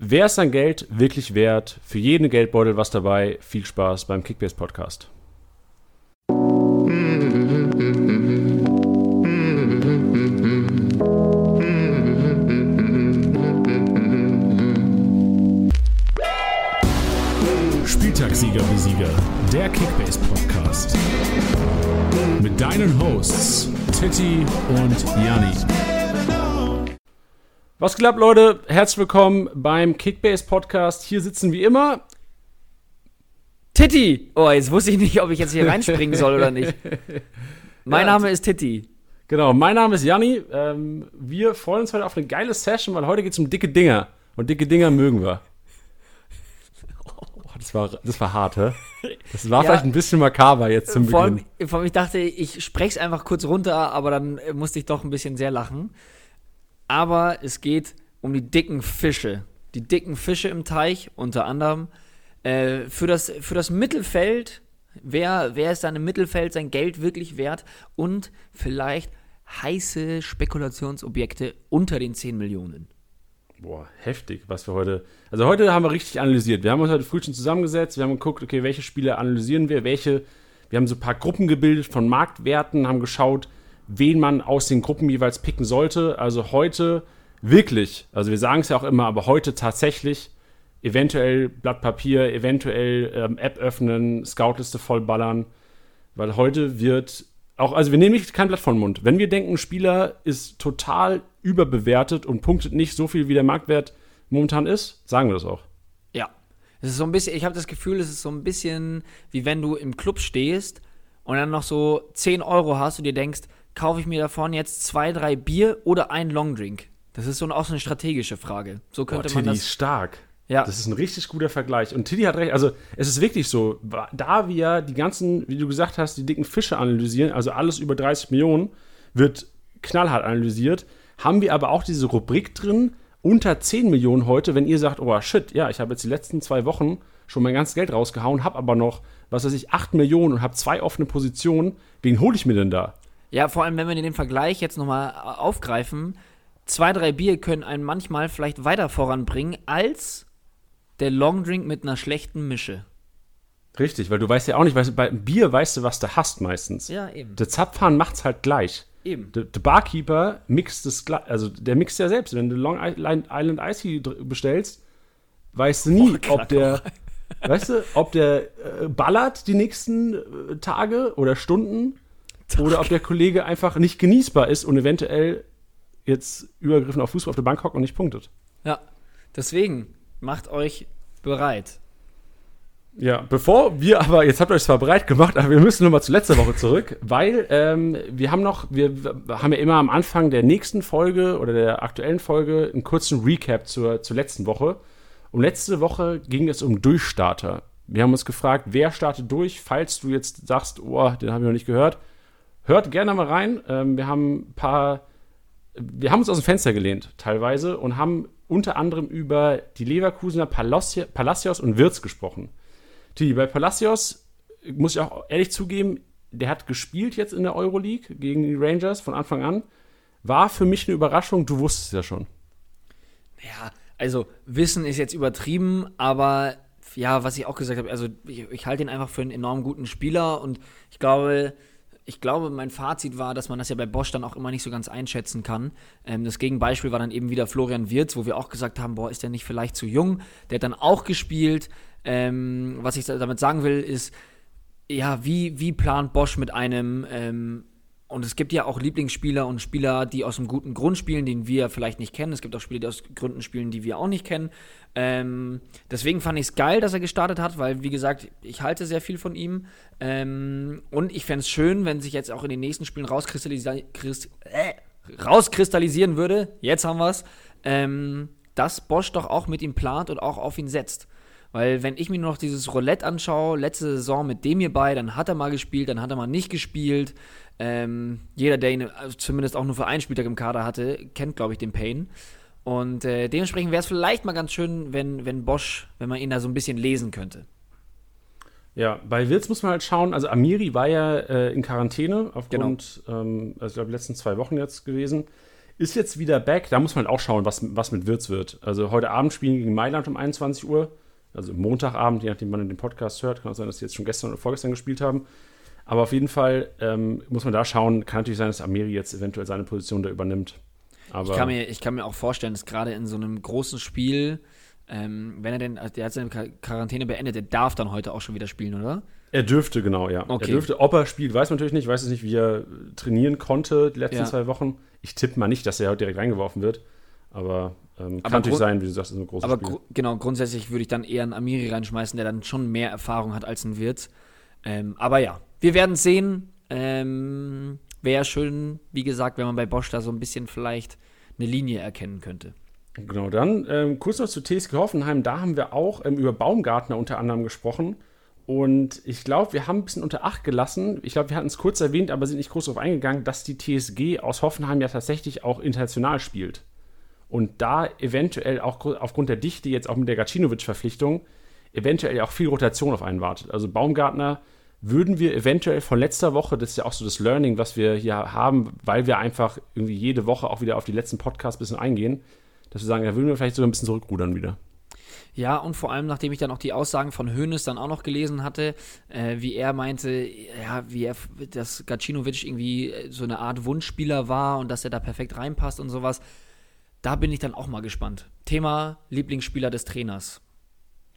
Wer ist sein Geld wirklich wert? Für jeden Geldbeutel was dabei. Viel Spaß beim Kickbase Podcast. Spieltagssieger wie Sieger, der Kickbase Podcast. Mit deinen Hosts Titti und Janni. Was klappt, Leute? Herzlich willkommen beim Kickbase Podcast. Hier sitzen wie immer. Titti! Oh, jetzt wusste ich nicht, ob ich jetzt hier reinspringen soll oder nicht. Mein Ja, Name ist Titti. Genau, mein Name ist Janni. Ähm, wir freuen uns heute auf eine geile Session, weil heute geht es um dicke Dinger. Und dicke Dinger mögen wir. Oh, das, war, das war hart, hä? Das war Ja. vielleicht ein bisschen makaber jetzt zum Vor Beginn. allem, vor allem, ich dachte, ich spreche es einfach kurz runter, aber dann musste ich doch ein bisschen sehr lachen. Aber es geht um die dicken Fische. Die dicken Fische im Teich, unter anderem. Äh, für, das, für das Mittelfeld, wer, wer ist dann im Mittelfeld sein Geld wirklich wert? Und vielleicht heiße Spekulationsobjekte unter den 10 Millionen. Boah, heftig, was wir heute. Also heute haben wir richtig analysiert. Wir haben uns heute früh schon zusammengesetzt, wir haben geguckt, okay, welche Spiele analysieren wir, welche. Wir haben so ein paar Gruppen gebildet von Marktwerten, haben geschaut, wen man aus den Gruppen jeweils picken sollte. Also heute wirklich, also wir sagen es ja auch immer, aber heute tatsächlich eventuell Blatt Papier, eventuell ähm, App öffnen, Scoutliste vollballern, weil heute wird auch, also wir nehmen nicht kein Blatt vom Mund. Wenn wir denken, ein Spieler ist total überbewertet und punktet nicht so viel, wie der Marktwert momentan ist, sagen wir das auch. Ja. Es ist so ein bisschen, ich habe das Gefühl, es ist so ein bisschen wie wenn du im Club stehst und dann noch so 10 Euro hast und dir denkst, kaufe ich mir davon jetzt zwei, drei Bier oder ein Longdrink? Das ist so auch so eine strategische Frage. So könnte Boah, man das. ist stark. Ja. Das ist ein richtig guter Vergleich. Und Tiddy hat recht, also es ist wirklich so, da wir die ganzen, wie du gesagt hast, die dicken Fische analysieren, also alles über 30 Millionen, wird knallhart analysiert, haben wir aber auch diese Rubrik drin, unter 10 Millionen heute, wenn ihr sagt, oh shit, ja, ich habe jetzt die letzten zwei Wochen schon mein ganzes Geld rausgehauen, habe aber noch, was weiß ich, 8 Millionen und habe zwei offene Positionen, wen hole ich mir denn da? Ja, vor allem, wenn wir den Vergleich jetzt nochmal aufgreifen, zwei, drei Bier können einen manchmal vielleicht weiter voranbringen als der Longdrink mit einer schlechten Mische. Richtig, weil du weißt ja auch nicht, weißt, bei Bier weißt du, was du hast meistens. Ja, eben. Der Zapfhahn macht's halt gleich. Eben. Der, der Barkeeper mixt das, gla- also der mixt ja selbst. Wenn du Long Island Icy bestellst, weißt du nie, Oh, ob der, weißt du, ob der äh, ballert die nächsten äh, Tage oder Stunden oder ob der Kollege einfach nicht genießbar ist und eventuell jetzt übergriffen auf Fußball auf der Bank hockt und nicht punktet. Ja. Deswegen, macht euch bereit. Ja, bevor wir aber, jetzt habt ihr euch zwar bereit gemacht, aber wir müssen nochmal zu letzter Woche zurück, weil ähm, wir haben noch, wir, wir haben ja immer am Anfang der nächsten Folge oder der aktuellen Folge einen kurzen Recap zur, zur letzten Woche. Und letzte Woche ging es um Durchstarter. Wir haben uns gefragt, wer startet durch, falls du jetzt sagst, oh, den habe ich noch nicht gehört. Hört gerne mal rein. Ähm, wir haben ein paar, wir haben uns aus dem Fenster gelehnt, teilweise, und haben unter anderem über die Leverkusener Palassi- Palacios und Wirtz gesprochen. Die, bei Palacios muss ich auch ehrlich zugeben, der hat gespielt jetzt in der Euroleague gegen die Rangers von Anfang an. War für mich eine Überraschung, du wusstest es ja schon. Ja, also Wissen ist jetzt übertrieben, aber ja, was ich auch gesagt habe, also ich, ich halte ihn einfach für einen enorm guten Spieler und ich glaube, ich glaube, mein Fazit war, dass man das ja bei Bosch dann auch immer nicht so ganz einschätzen kann. Ähm, das Gegenbeispiel war dann eben wieder Florian Wirz, wo wir auch gesagt haben, boah, ist der nicht vielleicht zu jung? Der hat dann auch gespielt. Ähm, was ich damit sagen will, ist, ja, wie, wie plant Bosch mit einem, ähm, und es gibt ja auch Lieblingsspieler und Spieler, die aus einem guten Grund spielen, den wir vielleicht nicht kennen. Es gibt auch Spieler, die aus Gründen spielen, die wir auch nicht kennen. Ähm, deswegen fand ich es geil, dass er gestartet hat, weil, wie gesagt, ich halte sehr viel von ihm. Ähm, und ich fände es schön, wenn sich jetzt auch in den nächsten Spielen rauskristallisi äh, rauskristallisieren würde. Jetzt haben wir es. Ähm, dass Bosch doch auch mit ihm plant und auch auf ihn setzt. Weil wenn ich mir nur noch dieses Roulette anschaue, letzte Saison mit dem hierbei, dann hat er mal gespielt, dann hat er mal nicht gespielt. Ähm, jeder, der ihn also zumindest auch nur für einen Spieltag im Kader hatte, kennt, glaube ich, den Pain. Und äh, dementsprechend wäre es vielleicht mal ganz schön, wenn, wenn Bosch, wenn man ihn da so ein bisschen lesen könnte. Ja, bei Wills muss man halt schauen, also Amiri war ja äh, in Quarantäne aufgrund, ähm, also ich glaube, letzten zwei Wochen jetzt gewesen. ist jetzt wieder back. Da muss man auch schauen, was, was mit Wirtz wird. Also heute Abend spielen gegen Mailand um 21 Uhr. Also Montagabend, je nachdem, wann ihr den Podcast hört. Kann auch sein, dass sie jetzt schon gestern oder vorgestern gespielt haben. Aber auf jeden Fall ähm, muss man da schauen. Kann natürlich sein, dass Amiri jetzt eventuell seine Position da übernimmt. Aber ich, kann mir, ich kann mir auch vorstellen, dass gerade in so einem großen Spiel, ähm, wenn er denn, also der hat seine Quarantäne beendet, der darf dann heute auch schon wieder spielen, oder? Er dürfte, genau, ja. Okay. Er dürfte. Ob er spielt, weiß man natürlich nicht. Ich weiß es nicht, wie er trainieren konnte die letzten Ja. zwei Wochen. Ich tippe mal nicht, dass er heute direkt reingeworfen wird. Aber ähm, kann Aber natürlich sein, wie du sagst, ist ein großes Aber Spiel. gru genau, grundsätzlich würde ich dann eher einen Amiri reinschmeißen, der dann schon mehr Erfahrung hat als ein Wirtz. Ähm, aber ja, wir werden sehen. Ähm, Wäre schön, wie gesagt, wenn man bei Bosch da so ein bisschen vielleicht eine Linie erkennen könnte. Genau, dann ähm, kurz noch zu TSG Hoffenheim. Da haben wir auch ähm, über Baumgartner unter anderem gesprochen. Und ich glaube, wir haben ein bisschen unter Acht gelassen. Ich glaube, wir hatten es kurz erwähnt, aber sind nicht groß darauf eingegangen, dass die TSG aus Hoffenheim ja tatsächlich auch international spielt. Und da eventuell auch gru- aufgrund der Dichte jetzt auch mit der Gacinovic-Verpflichtung eventuell auch viel Rotation auf einen wartet. Also Baumgartner würden wir eventuell von letzter Woche, das ist ja auch so das Learning, was wir hier haben, weil wir einfach irgendwie jede Woche auch wieder auf die letzten Podcasts ein bisschen eingehen, dass wir sagen, da würden wir vielleicht sogar ein bisschen zurückrudern wieder. Ja, und vor allem, nachdem ich dann auch die Aussagen von Hoeneß dann auch noch gelesen hatte, äh, wie er meinte, ja, wie er, dass Gacinovic irgendwie äh, so eine Art Wunschspieler war und dass er da perfekt reinpasst und sowas, da bin ich dann auch mal gespannt. Thema Lieblingsspieler des Trainers.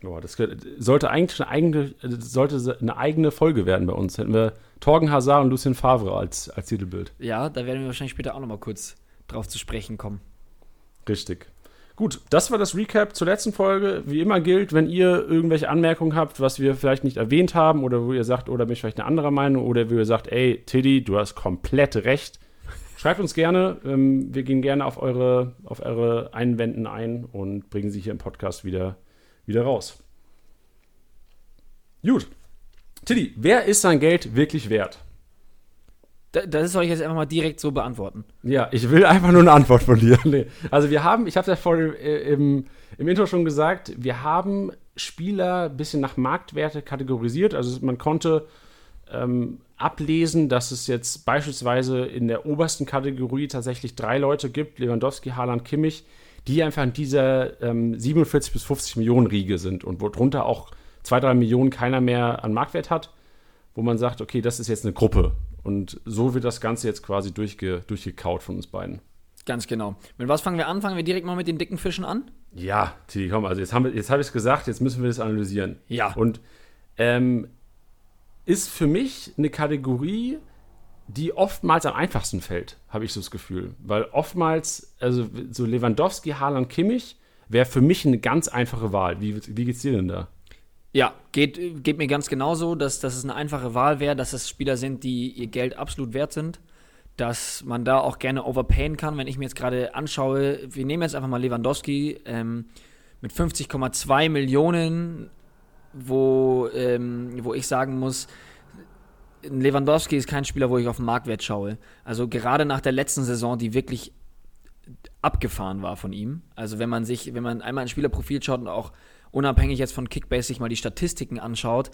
Boah, das sollte eigentlich eine eigene, sollte eine eigene Folge werden bei uns. Hätten wir Torgen Hazard und Lucien Favre als, als Titelbild. Ja, da werden wir wahrscheinlich später auch noch mal kurz drauf zu sprechen kommen. Richtig. Gut, das war das Recap zur letzten Folge. Wie immer gilt, wenn ihr irgendwelche Anmerkungen habt, was wir vielleicht nicht erwähnt haben oder wo ihr sagt, oder bin ich vielleicht eine andere Meinung oder wo ihr sagt, ey, Tiddy, du hast komplett recht, schreibt uns gerne. Ähm, wir gehen gerne auf eure, auf eure Einwänden ein und bringen sie hier im Podcast wieder, wieder raus. Gut. Tiddy, wer ist sein Geld wirklich wert? Da, das soll ich jetzt einfach mal direkt so beantworten. Ja, ich will einfach nur eine Antwort von dir. Nee. Also wir haben, ich habe ja vorhin äh, im, im Intro schon gesagt, wir haben Spieler ein bisschen nach Marktwerte kategorisiert. Also man konnte ähm, ablesen, dass es jetzt beispielsweise in der obersten Kategorie tatsächlich drei Leute gibt, Lewandowski, Haaland, Kimmich, die einfach in dieser ähm, 47 bis 50 Millionen Riege sind und wo drunter auch zwei, drei Millionen keiner mehr an Marktwert hat, wo man sagt, okay, das ist jetzt eine Gruppe. Und so wird das Ganze jetzt quasi durchge, durchgekaut von uns beiden. Ganz genau. Mit was fangen wir an? Fangen wir direkt mal mit den dicken Fischen an? Ja, Titi, komm, also jetzt, haben wir- jetzt habe ich es gesagt, jetzt müssen wir das analysieren. Ja. Und ähm, ist für mich eine Kategorie, die oftmals am einfachsten fällt, habe ich so das Gefühl. Weil oftmals, also so Lewandowski, Haaland, Kimmich, wäre für mich eine ganz einfache Wahl. Wie, wie geht's dir denn da? Ja, geht, geht mir ganz genauso, dass, dass es eine einfache Wahl wäre, dass es Spieler sind, die ihr Geld absolut wert sind. Dass man da auch gerne overpayen kann. Wenn ich mir jetzt gerade anschaue, wir nehmen jetzt einfach mal Lewandowski ähm, mit 50,2 Millionen, wo, ähm, wo ich sagen muss, Lewandowski ist kein Spieler, wo ich auf den Marktwert schaue. Also gerade nach der letzten Saison, die wirklich abgefahren war von ihm. Also wenn man sich, wenn man einmal ein Spielerprofil schaut und auch unabhängig jetzt von Kickbase sich mal die Statistiken anschaut,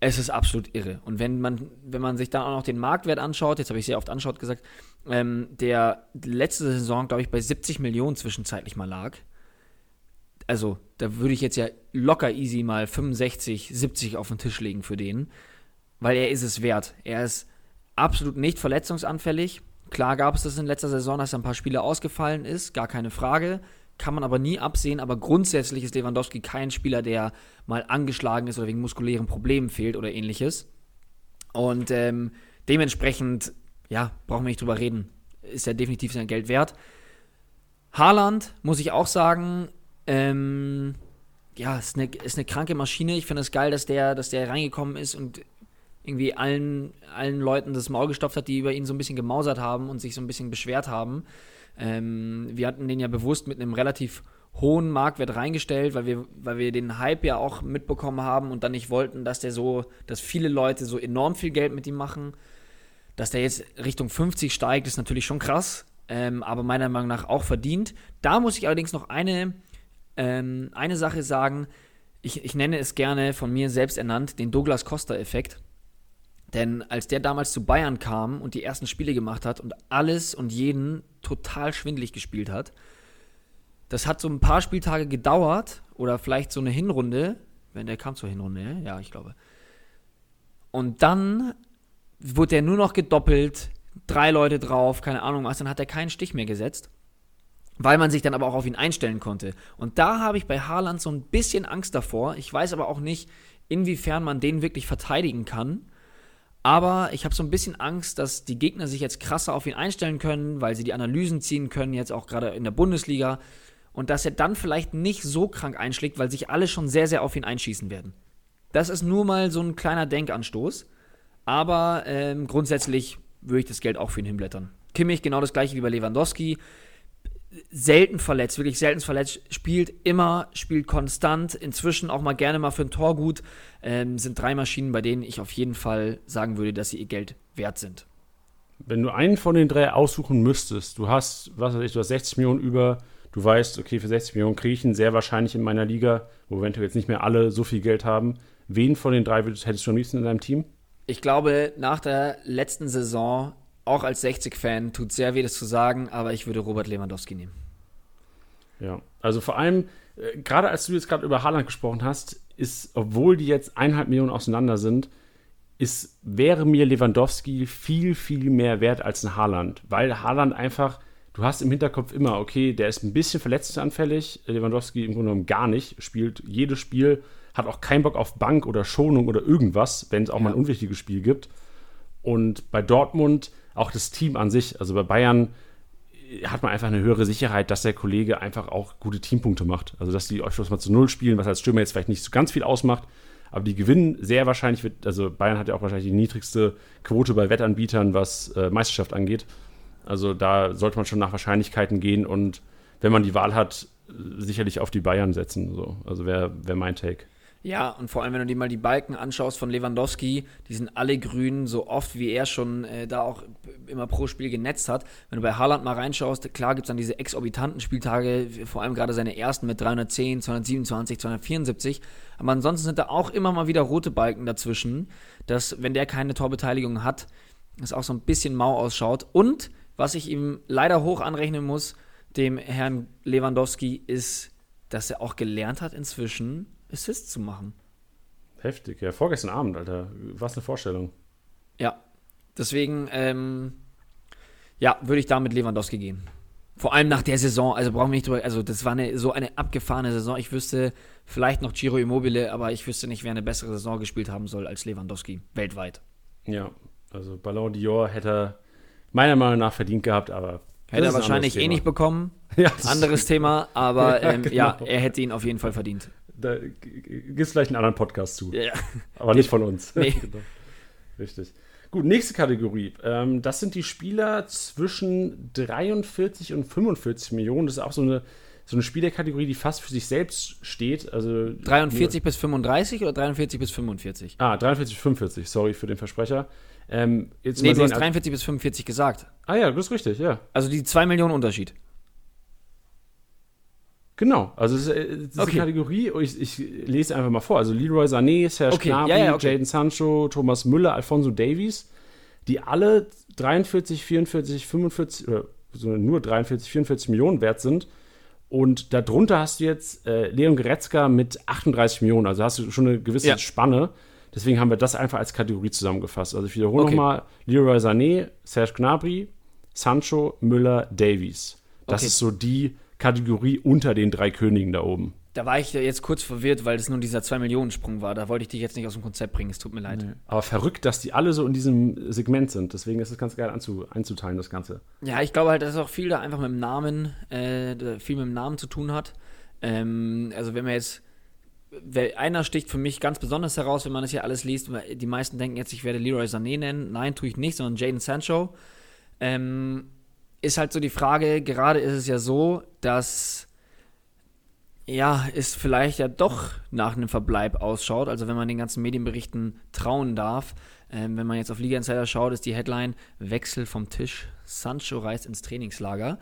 es ist absolut irre. Und wenn man, wenn man sich dann auch noch den Marktwert anschaut, jetzt habe ich sehr oft anschaut gesagt, ähm, der letzte Saison, glaube ich, bei 70 Millionen zwischenzeitlich mal lag. Also, da würde ich jetzt ja locker easy mal 65, 70 auf den Tisch legen für den, weil er ist es wert. Er ist absolut nicht verletzungsanfällig. Klar gab es das in letzter Saison, dass ein paar Spiele ausgefallen ist, gar keine Frage. Kann man aber nie absehen. Aber grundsätzlich ist Lewandowski kein Spieler, der mal angeschlagen ist oder wegen muskulären Problemen fehlt oder ähnliches. Und ähm, dementsprechend, ja, brauchen wir nicht drüber reden. Ist er definitiv sein Geld wert. Haaland, muss ich auch sagen, ähm, ja, ist eine, ist eine kranke Maschine. Ich finde es geil, dass der, dass der reingekommen ist und irgendwie allen, allen Leuten das Maul gestopft hat, die über ihn so ein bisschen gemausert haben und sich so ein bisschen beschwert haben. Ähm, wir hatten den ja bewusst mit einem relativ hohen Marktwert reingestellt, weil wir, weil wir den Hype ja auch mitbekommen haben und dann nicht wollten, dass der so, dass viele Leute so enorm viel Geld mit ihm machen. Dass der jetzt Richtung 50 steigt, ist natürlich schon krass, ähm, aber meiner Meinung nach auch verdient. Da muss ich allerdings noch eine, ähm, eine Sache sagen. Ich, ich nenne es gerne von mir selbst ernannt, den Douglas Costa-Effekt Denn als der damals zu Bayern kam und die ersten Spiele gemacht hat und alles und jeden total schwindlig gespielt hat, das hat so ein paar Spieltage gedauert oder vielleicht so eine Hinrunde, wenn der kam zur Hinrunde, ja, ich glaube. Und dann wurde der nur noch gedoppelt, drei Leute drauf, keine Ahnung was, dann hat er keinen Stich mehr gesetzt, weil man sich dann aber auch auf ihn einstellen konnte. Und da habe ich bei Haaland so ein bisschen Angst davor. Ich weiß aber auch nicht, inwiefern man den wirklich verteidigen kann. Aber ich habe so ein bisschen Angst, dass die Gegner sich jetzt krasser auf ihn einstellen können, weil sie die Analysen ziehen können, jetzt auch gerade in der Bundesliga. Und dass er dann vielleicht nicht so krank einschlägt, weil sich alle schon sehr, sehr auf ihn einschießen werden. Das ist nur mal so ein kleiner Denkanstoß. Aber ähm, grundsätzlich würde ich das Geld auch für ihn hinblättern. Kimmich genau das gleiche wie bei Lewandowski. Selten verletzt, wirklich selten verletzt, spielt immer, spielt konstant, inzwischen auch mal gerne mal für ein Tor gut. Ähm, sind drei Maschinen, bei denen ich auf jeden Fall sagen würde, dass sie ihr Geld wert sind. Wenn du einen von den drei aussuchen müsstest, du hast, was weiß ich, du hast 60 Millionen über, du weißt, okay, für 60 Millionen kriege ich ihn sehr wahrscheinlich in meiner Liga, wo eventuell jetzt nicht mehr alle so viel Geld haben. Wen von den drei hättest du am liebsten in deinem Team? Ich glaube, nach der letzten Saison, auch als 60-Fan, tut sehr weh, das zu sagen, aber ich würde Robert Lewandowski nehmen. Ja, also vor allem, äh, gerade als du jetzt gerade über Haaland gesprochen hast, ist, obwohl die jetzt eineinhalb Millionen auseinander sind, ist, wäre mir Lewandowski viel, viel mehr wert als ein Haaland, weil Haaland einfach, du hast im Hinterkopf immer, okay, der ist ein bisschen verletzungsanfällig, Lewandowski im Grunde genommen gar nicht, spielt jedes Spiel hat auch keinen Bock auf Bank oder Schonung oder irgendwas, wenn es auch ja. mal ein unwichtiges Spiel gibt. Und bei Dortmund auch das Team an sich, also bei Bayern hat man einfach eine höhere Sicherheit, dass der Kollege einfach auch gute Teampunkte macht. Also dass die euch mal zu Null spielen, was als Stürmer jetzt vielleicht nicht so ganz viel ausmacht, aber die gewinnen sehr wahrscheinlich, wird, also Bayern hat ja auch wahrscheinlich die niedrigste Quote bei Wettanbietern, was äh, Meisterschaft angeht. Also da sollte man schon nach Wahrscheinlichkeiten gehen und wenn man die Wahl hat, sicherlich auf die Bayern setzen. So. Also wäre wär mein Take. Ja, und vor allem, wenn du dir mal die Balken anschaust von Lewandowski, die sind alle grün, so oft wie er schon äh, da auch immer pro Spiel genetzt hat. Wenn du bei Haaland mal reinschaust, klar gibt es dann diese exorbitanten Spieltage, vor allem gerade seine ersten mit 310, 227, 274. Aber ansonsten sind da auch immer mal wieder rote Balken dazwischen, dass, wenn der keine Torbeteiligung hat, es auch so ein bisschen mau ausschaut. Und was ich ihm leider hoch anrechnen muss, dem Herrn Lewandowski, ist, dass er auch gelernt hat inzwischen, Assists zu machen. Heftig, ja. Vorgestern Abend, Alter. Was eine Vorstellung. Ja. Deswegen, ähm, ja, würde ich da mit Lewandowski gehen. Vor allem nach der Saison, also brauchen wir nicht drüber, also das war eine, so eine abgefahrene Saison. Ich wüsste vielleicht noch Giro Immobile, aber ich wüsste nicht, wer eine bessere Saison gespielt haben soll als Lewandowski, weltweit. Ja, also Ballon d'Or hätte er meiner Meinung nach verdient gehabt, aber. Hätte er wahrscheinlich eh nicht bekommen. Ja, anderes Thema, aber ja, ähm, genau. ja, er hätte ihn auf jeden Fall verdient da gibt es vielleicht einen anderen Podcast zu. Ja. Aber nicht von uns. Nee. genau. Richtig. Gut, nächste Kategorie. Ähm, das sind die Spieler zwischen 43 und 45 Millionen. Das ist auch so eine, so eine Spielerkategorie, die fast für sich selbst steht. Also 43 bis 35 oder 43 bis 45? Ah, 43 bis 45, sorry für den Versprecher. Ähm, jetzt nee, du hast 43 bis 45 gesagt. Ah ja, das ist richtig, ja. Also die 2 Millionen Unterschied. Genau, also es ist diese okay. Kategorie, ich, ich, lese einfach mal vor. Also Leroy Sané, Serge okay. Gnabry, ja, ja, okay. Jaden Sancho, Thomas Müller, Alfonso Davies, die alle 43, 44, 45 oder nur 43, 44 Millionen wert sind. Und darunter hast du jetzt äh, Leon Goretzka mit 38 Millionen. Also hast du schon eine gewisse ja. Spanne. Deswegen haben wir das einfach als Kategorie zusammengefasst. Also ich wiederhole okay. nochmal: Leroy Sané, Serge Gnabry, Sancho, Müller, Davies. Das ist so die Kategorie unter den drei Königen da oben. Da war ich jetzt kurz verwirrt, weil das nur dieser 2-Millionen-Sprung war. Da wollte ich dich jetzt nicht aus dem Konzept bringen, es tut mir leid. Nee. Aber verrückt, dass die alle so in diesem Segment sind. Deswegen ist es ganz geil anzu, einzuteilen, das Ganze. Ja, ich glaube halt, dass auch viel da einfach mit dem Namen, äh, viel mit dem Namen zu tun hat. Ähm, also wenn man jetzt einer sticht für mich ganz besonders heraus, wenn man das hier alles liest. Die meisten denken jetzt, ich werde Leroy Sané nennen. Nein, tue ich nicht, sondern Jaden Sancho. Ähm, ist halt so die Frage, gerade ist es ja so, dass ja, es vielleicht ja doch nach einem Verbleib ausschaut. Also wenn man den ganzen Medienberichten trauen darf. Ähm, wenn man jetzt auf Liga Insider schaut, ist die Headline Wechsel vom Tisch. Sancho reist ins Trainingslager.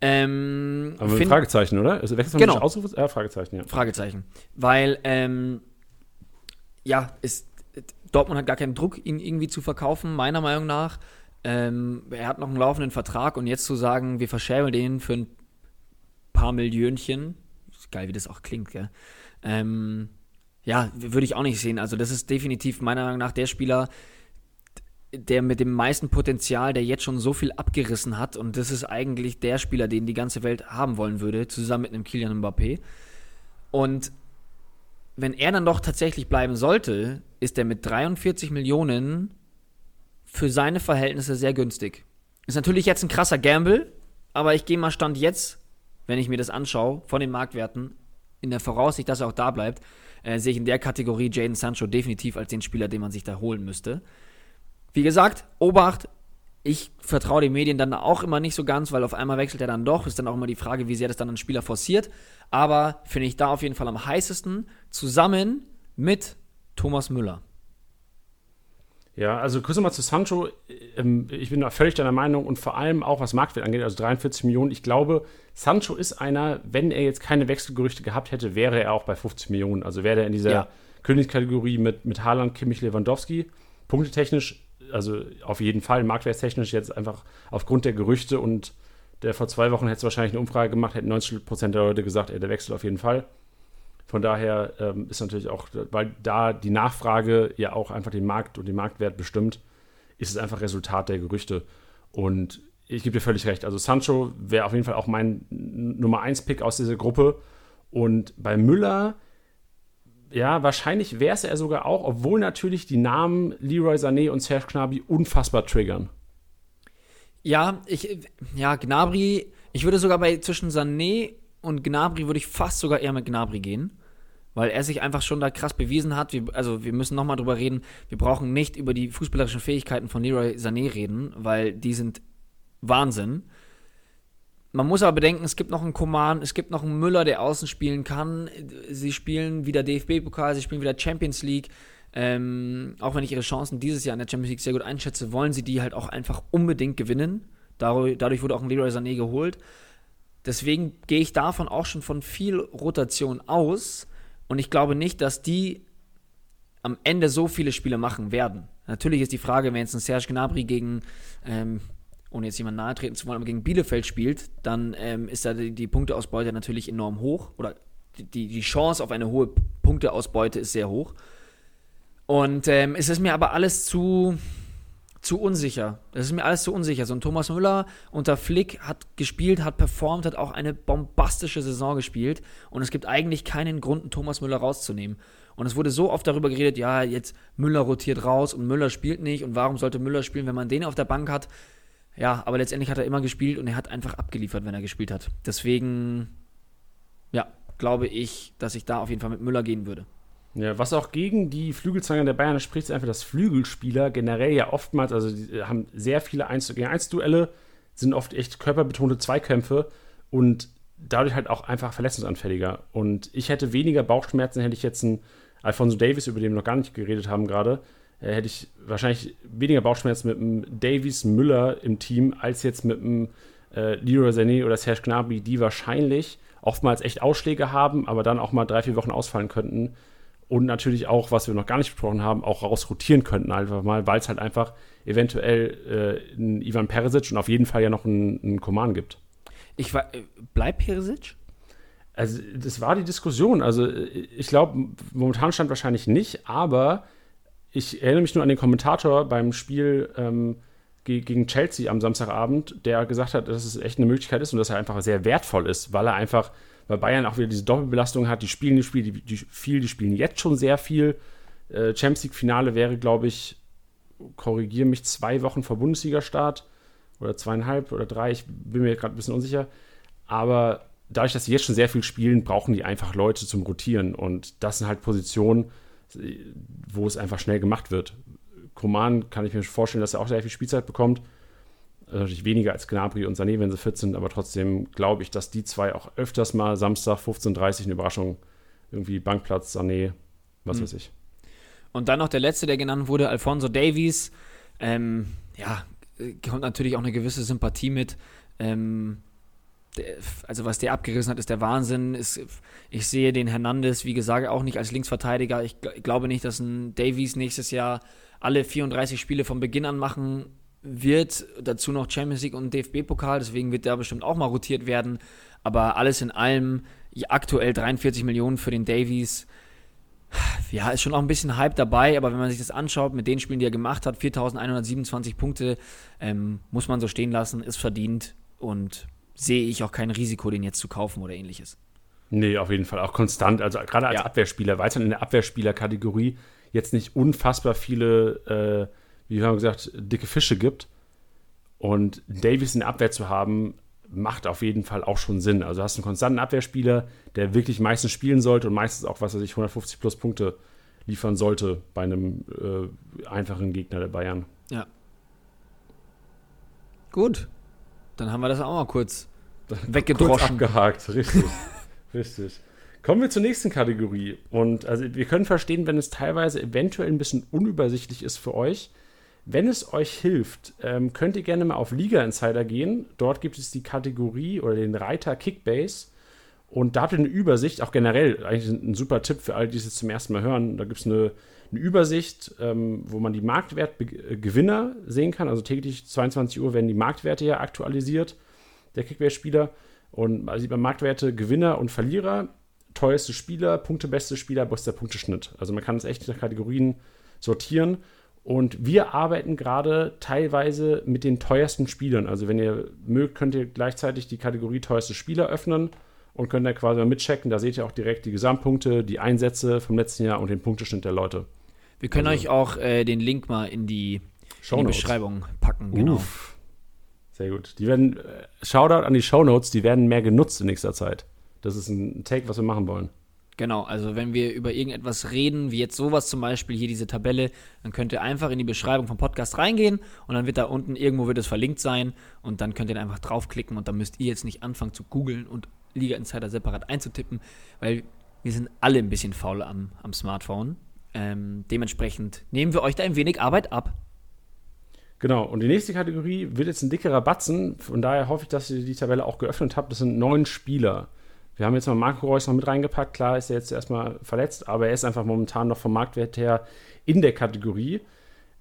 Ähm, Aber ein Fragezeichen, oder? Also Wechsel vom genau. Tisch Ausruf? Ja, Fragezeichen, ja. Fragezeichen. Weil, ähm, ja, ist Dortmund hat gar keinen Druck, ihn irgendwie zu verkaufen, meiner Meinung nach. Ähm, er hat noch einen laufenden Vertrag und jetzt zu sagen, wir verschämen den für ein paar Millionchen, geil, wie das auch klingt, gell? Ähm, ja, würde ich auch nicht sehen. Also, das ist definitiv meiner Meinung nach der Spieler, der mit dem meisten Potenzial, der jetzt schon so viel abgerissen hat. Und das ist eigentlich der Spieler, den die ganze Welt haben wollen würde, zusammen mit einem Kilian Mbappé. Und wenn er dann doch tatsächlich bleiben sollte, ist er mit 43 Millionen für seine Verhältnisse sehr günstig. Ist natürlich jetzt ein krasser Gamble, aber ich gehe mal Stand jetzt, wenn ich mir das anschaue, von den Marktwerten, in der Voraussicht, dass er auch da bleibt, äh, sehe ich in der Kategorie Jaden Sancho definitiv als den Spieler, den man sich da holen müsste. Wie gesagt, Obacht, ich vertraue den Medien dann auch immer nicht so ganz, weil auf einmal wechselt er dann doch. Ist dann auch immer die Frage, wie sehr das dann ein Spieler forciert. Aber finde ich da auf jeden Fall am heißesten, zusammen mit Thomas Müller. Ja, also kurz nochmal zu Sancho. Ähm, ich bin da völlig deiner Meinung und vor allem auch was Marktwert angeht, also 43 Millionen. Ich glaube, Sancho ist einer, wenn er jetzt keine Wechselgerüchte gehabt hätte, wäre er auch bei 50 Millionen. Also wäre er in dieser ja. Königskategorie mit, mit Haaland, Kimmich, Lewandowski. Punktetechnisch, also auf jeden Fall, marktwertstechnisch jetzt einfach aufgrund der Gerüchte und der vor zwei Wochen hätte es wahrscheinlich eine Umfrage gemacht, hätten 90 Prozent der Leute gesagt, ey, der wechselt auf jeden Fall. Von daher ähm, ist natürlich auch, weil da die Nachfrage ja auch einfach den Markt und den Marktwert bestimmt, ist es einfach Resultat der Gerüchte. Und ich gebe dir völlig recht. Also Sancho wäre auf jeden Fall auch mein Nummer 1 Pick aus dieser Gruppe. Und bei Müller, ja, wahrscheinlich wäre es er sogar auch, obwohl natürlich die Namen Leroy Sané und Serge Gnabry unfassbar triggern. Ja, ich, ja, Gnabry, ich würde sogar bei zwischen Sané und Gnabry würde ich fast sogar eher mit Gnabry gehen, weil er sich einfach schon da krass bewiesen hat. Wir, also wir müssen nochmal drüber reden. Wir brauchen nicht über die fußballerischen Fähigkeiten von Leroy Sané reden, weil die sind Wahnsinn. Man muss aber bedenken, es gibt noch einen Coman, es gibt noch einen Müller, der außen spielen kann. Sie spielen wieder DFB-Pokal, sie spielen wieder Champions League. Ähm, auch wenn ich ihre Chancen dieses Jahr in der Champions League sehr gut einschätze, wollen sie die halt auch einfach unbedingt gewinnen. Dadurch, dadurch wurde auch ein Leroy Sané geholt. Deswegen gehe ich davon auch schon von viel Rotation aus. Und ich glaube nicht, dass die am Ende so viele Spiele machen werden. Natürlich ist die Frage, wenn jetzt ein Serge Gnabry gegen, ähm, ohne jetzt jemanden nahe treten zu wollen, aber gegen Bielefeld spielt, dann ähm, ist da die, die, Punkteausbeute natürlich enorm hoch. Oder die, die Chance auf eine hohe Punkteausbeute ist sehr hoch. Und ähm, es ist mir aber alles zu, zu unsicher. Das ist mir alles zu unsicher. So ein Thomas Müller unter Flick hat gespielt, hat performt, hat auch eine bombastische Saison gespielt. Und es gibt eigentlich keinen Grund, einen Thomas Müller rauszunehmen. Und es wurde so oft darüber geredet, ja, jetzt Müller rotiert raus und Müller spielt nicht. Und warum sollte Müller spielen, wenn man den auf der Bank hat? Ja, aber letztendlich hat er immer gespielt und er hat einfach abgeliefert, wenn er gespielt hat. Deswegen, ja, glaube ich, dass ich da auf jeden Fall mit Müller gehen würde. Ja, was auch gegen die Flügelzange der Bayern spricht, ist einfach, dass Flügelspieler generell ja oftmals, also die haben sehr viele 1 gegen 1 Duelle, sind oft echt körperbetonte Zweikämpfe und dadurch halt auch einfach verletzungsanfälliger. Und ich hätte weniger Bauchschmerzen, hätte ich jetzt einen Alfonso Davis, über den wir noch gar nicht geredet haben gerade, äh, hätte ich wahrscheinlich weniger Bauchschmerzen mit einem Davis Müller im Team, als jetzt mit einem äh, Leroy Sané oder Serge Gnabry, die wahrscheinlich oftmals echt Ausschläge haben, aber dann auch mal drei, vier Wochen ausfallen könnten und natürlich auch, was wir noch gar nicht besprochen haben, auch rausrotieren könnten einfach mal, weil es halt einfach eventuell äh, einen Ivan Perisic und auf jeden Fall ja noch einen, einen Koman gibt. Ich war, äh, bleibt Perisic? Also das war die Diskussion. Also ich glaube, momentan stand wahrscheinlich nicht, aber ich erinnere mich nur an den Kommentator beim Spiel ähm, gegen Chelsea am Samstagabend, der gesagt hat, dass es echt eine Möglichkeit ist und dass er einfach sehr wertvoll ist, weil er einfach weil Bayern auch wieder diese Doppelbelastung hat. Die spielen die Spiele die, die viel, die spielen jetzt schon sehr viel. Äh, Champions League-Finale wäre, glaube ich, korrigiere mich, zwei Wochen vor Bundesliga-Start oder zweieinhalb oder drei, ich bin mir gerade ein bisschen unsicher. Aber dadurch, dass sie jetzt schon sehr viel spielen, brauchen die einfach Leute zum Rotieren. Und das sind halt Positionen, wo es einfach schnell gemacht wird. Koman kann ich mir vorstellen, dass er auch sehr viel Spielzeit bekommt. Natürlich weniger als Gnabry und Sané, wenn sie fit sind, aber trotzdem glaube ich, dass die zwei auch öfters mal Samstag 15.30 Uhr eine Überraschung, irgendwie Bankplatz, Sané, was mhm. weiß ich. Und dann noch der letzte, der genannt wurde, Alfonso Davies. Ähm, ja, kommt natürlich auch eine gewisse Sympathie mit. Ähm, also was der abgerissen hat, ist der Wahnsinn. Ich sehe den Hernandez, wie gesagt, auch nicht als Linksverteidiger. Ich glaube nicht, dass ein Davies nächstes Jahr alle 34 Spiele von Beginn an machen wird. Dazu noch Champions League und DFB-Pokal, deswegen wird der bestimmt auch mal rotiert werden. Aber alles in allem, aktuell 43 Millionen für den Davies. Ja, ist schon auch ein bisschen Hype dabei, aber wenn man sich das anschaut, mit den Spielen, die er gemacht hat, 4127 Punkte, ähm, muss man so stehen lassen, ist verdient und sehe ich auch kein Risiko, den jetzt zu kaufen oder ähnliches. Nee, auf jeden Fall auch konstant. Also gerade als ja. Abwehrspieler, weiter in der Abwehrspielerkategorie jetzt nicht unfassbar viele, äh, wie haben wir gesagt, dicke Fische gibt. Und Davis in der Abwehr zu haben, macht auf jeden Fall auch schon Sinn. Also hast du einen konstanten Abwehrspieler, der wirklich meistens spielen sollte und meistens auch, was er sich 150 plus Punkte liefern sollte bei einem äh, einfachen Gegner der Bayern. Ja. Gut. Dann haben wir das auch mal kurz weggedroschen. Kurz abgehakt, richtig. richtig. Kommen wir zur nächsten Kategorie. Und also wir können verstehen, wenn es teilweise eventuell ein bisschen unübersichtlich ist für euch. Wenn es euch hilft, ähm, könnt ihr gerne mal auf Liga Insider gehen. Dort gibt es die Kategorie oder den Reiter Kickbase. Und da habt ihr eine Übersicht, auch generell eigentlich ein, super Tipp für alle, die es jetzt zum ersten Mal hören. Da gibt es eine, eine, Übersicht, ähm, wo man die Marktwertgewinner sehen kann. Also täglich 22 Uhr werden die Marktwerte ja aktualisiert, der Kickbase-Spieler. Und man sieht man Marktwerte Gewinner und Verlierer, teuerste Spieler, Punktebeste Spieler, bester Punkteschnitt. Also man kann es echt nach Kategorien sortieren. Und wir arbeiten gerade teilweise mit den teuersten Spielern. Also wenn ihr mögt, könnt ihr gleichzeitig die Kategorie teuerste Spieler öffnen und könnt da quasi mal mitchecken. Da seht ihr auch direkt die Gesamtpunkte, die Einsätze vom letzten Jahr und den Punkteschnitt der Leute. Wir können also, euch auch äh, den Link mal in die, in die Beschreibung packen. Genau. Uff. Sehr gut. Die werden, äh, Shoutout an die Shownotes, die werden mehr genutzt in nächster Zeit. Das ist ein Take, was wir machen wollen. Genau, also wenn wir über irgendetwas reden, wie jetzt sowas zum Beispiel, hier diese Tabelle, dann könnt ihr einfach in die Beschreibung vom Podcast reingehen und dann wird da unten irgendwo wird es verlinkt sein und dann könnt ihr einfach draufklicken und dann müsst ihr jetzt nicht anfangen zu googeln und Liga Insider separat einzutippen, weil wir sind alle ein bisschen faul am, am Smartphone. Ähm, dementsprechend nehmen wir euch da ein wenig Arbeit ab. Genau, und die nächste Kategorie wird jetzt ein dickerer Batzen. Von daher hoffe ich, dass ihr die Tabelle auch geöffnet habt. Das sind neun Spieler. Wir haben jetzt mal Marco Reus noch mit reingepackt. Klar ist er jetzt erstmal verletzt, aber er ist einfach momentan noch vom Marktwert her in der Kategorie.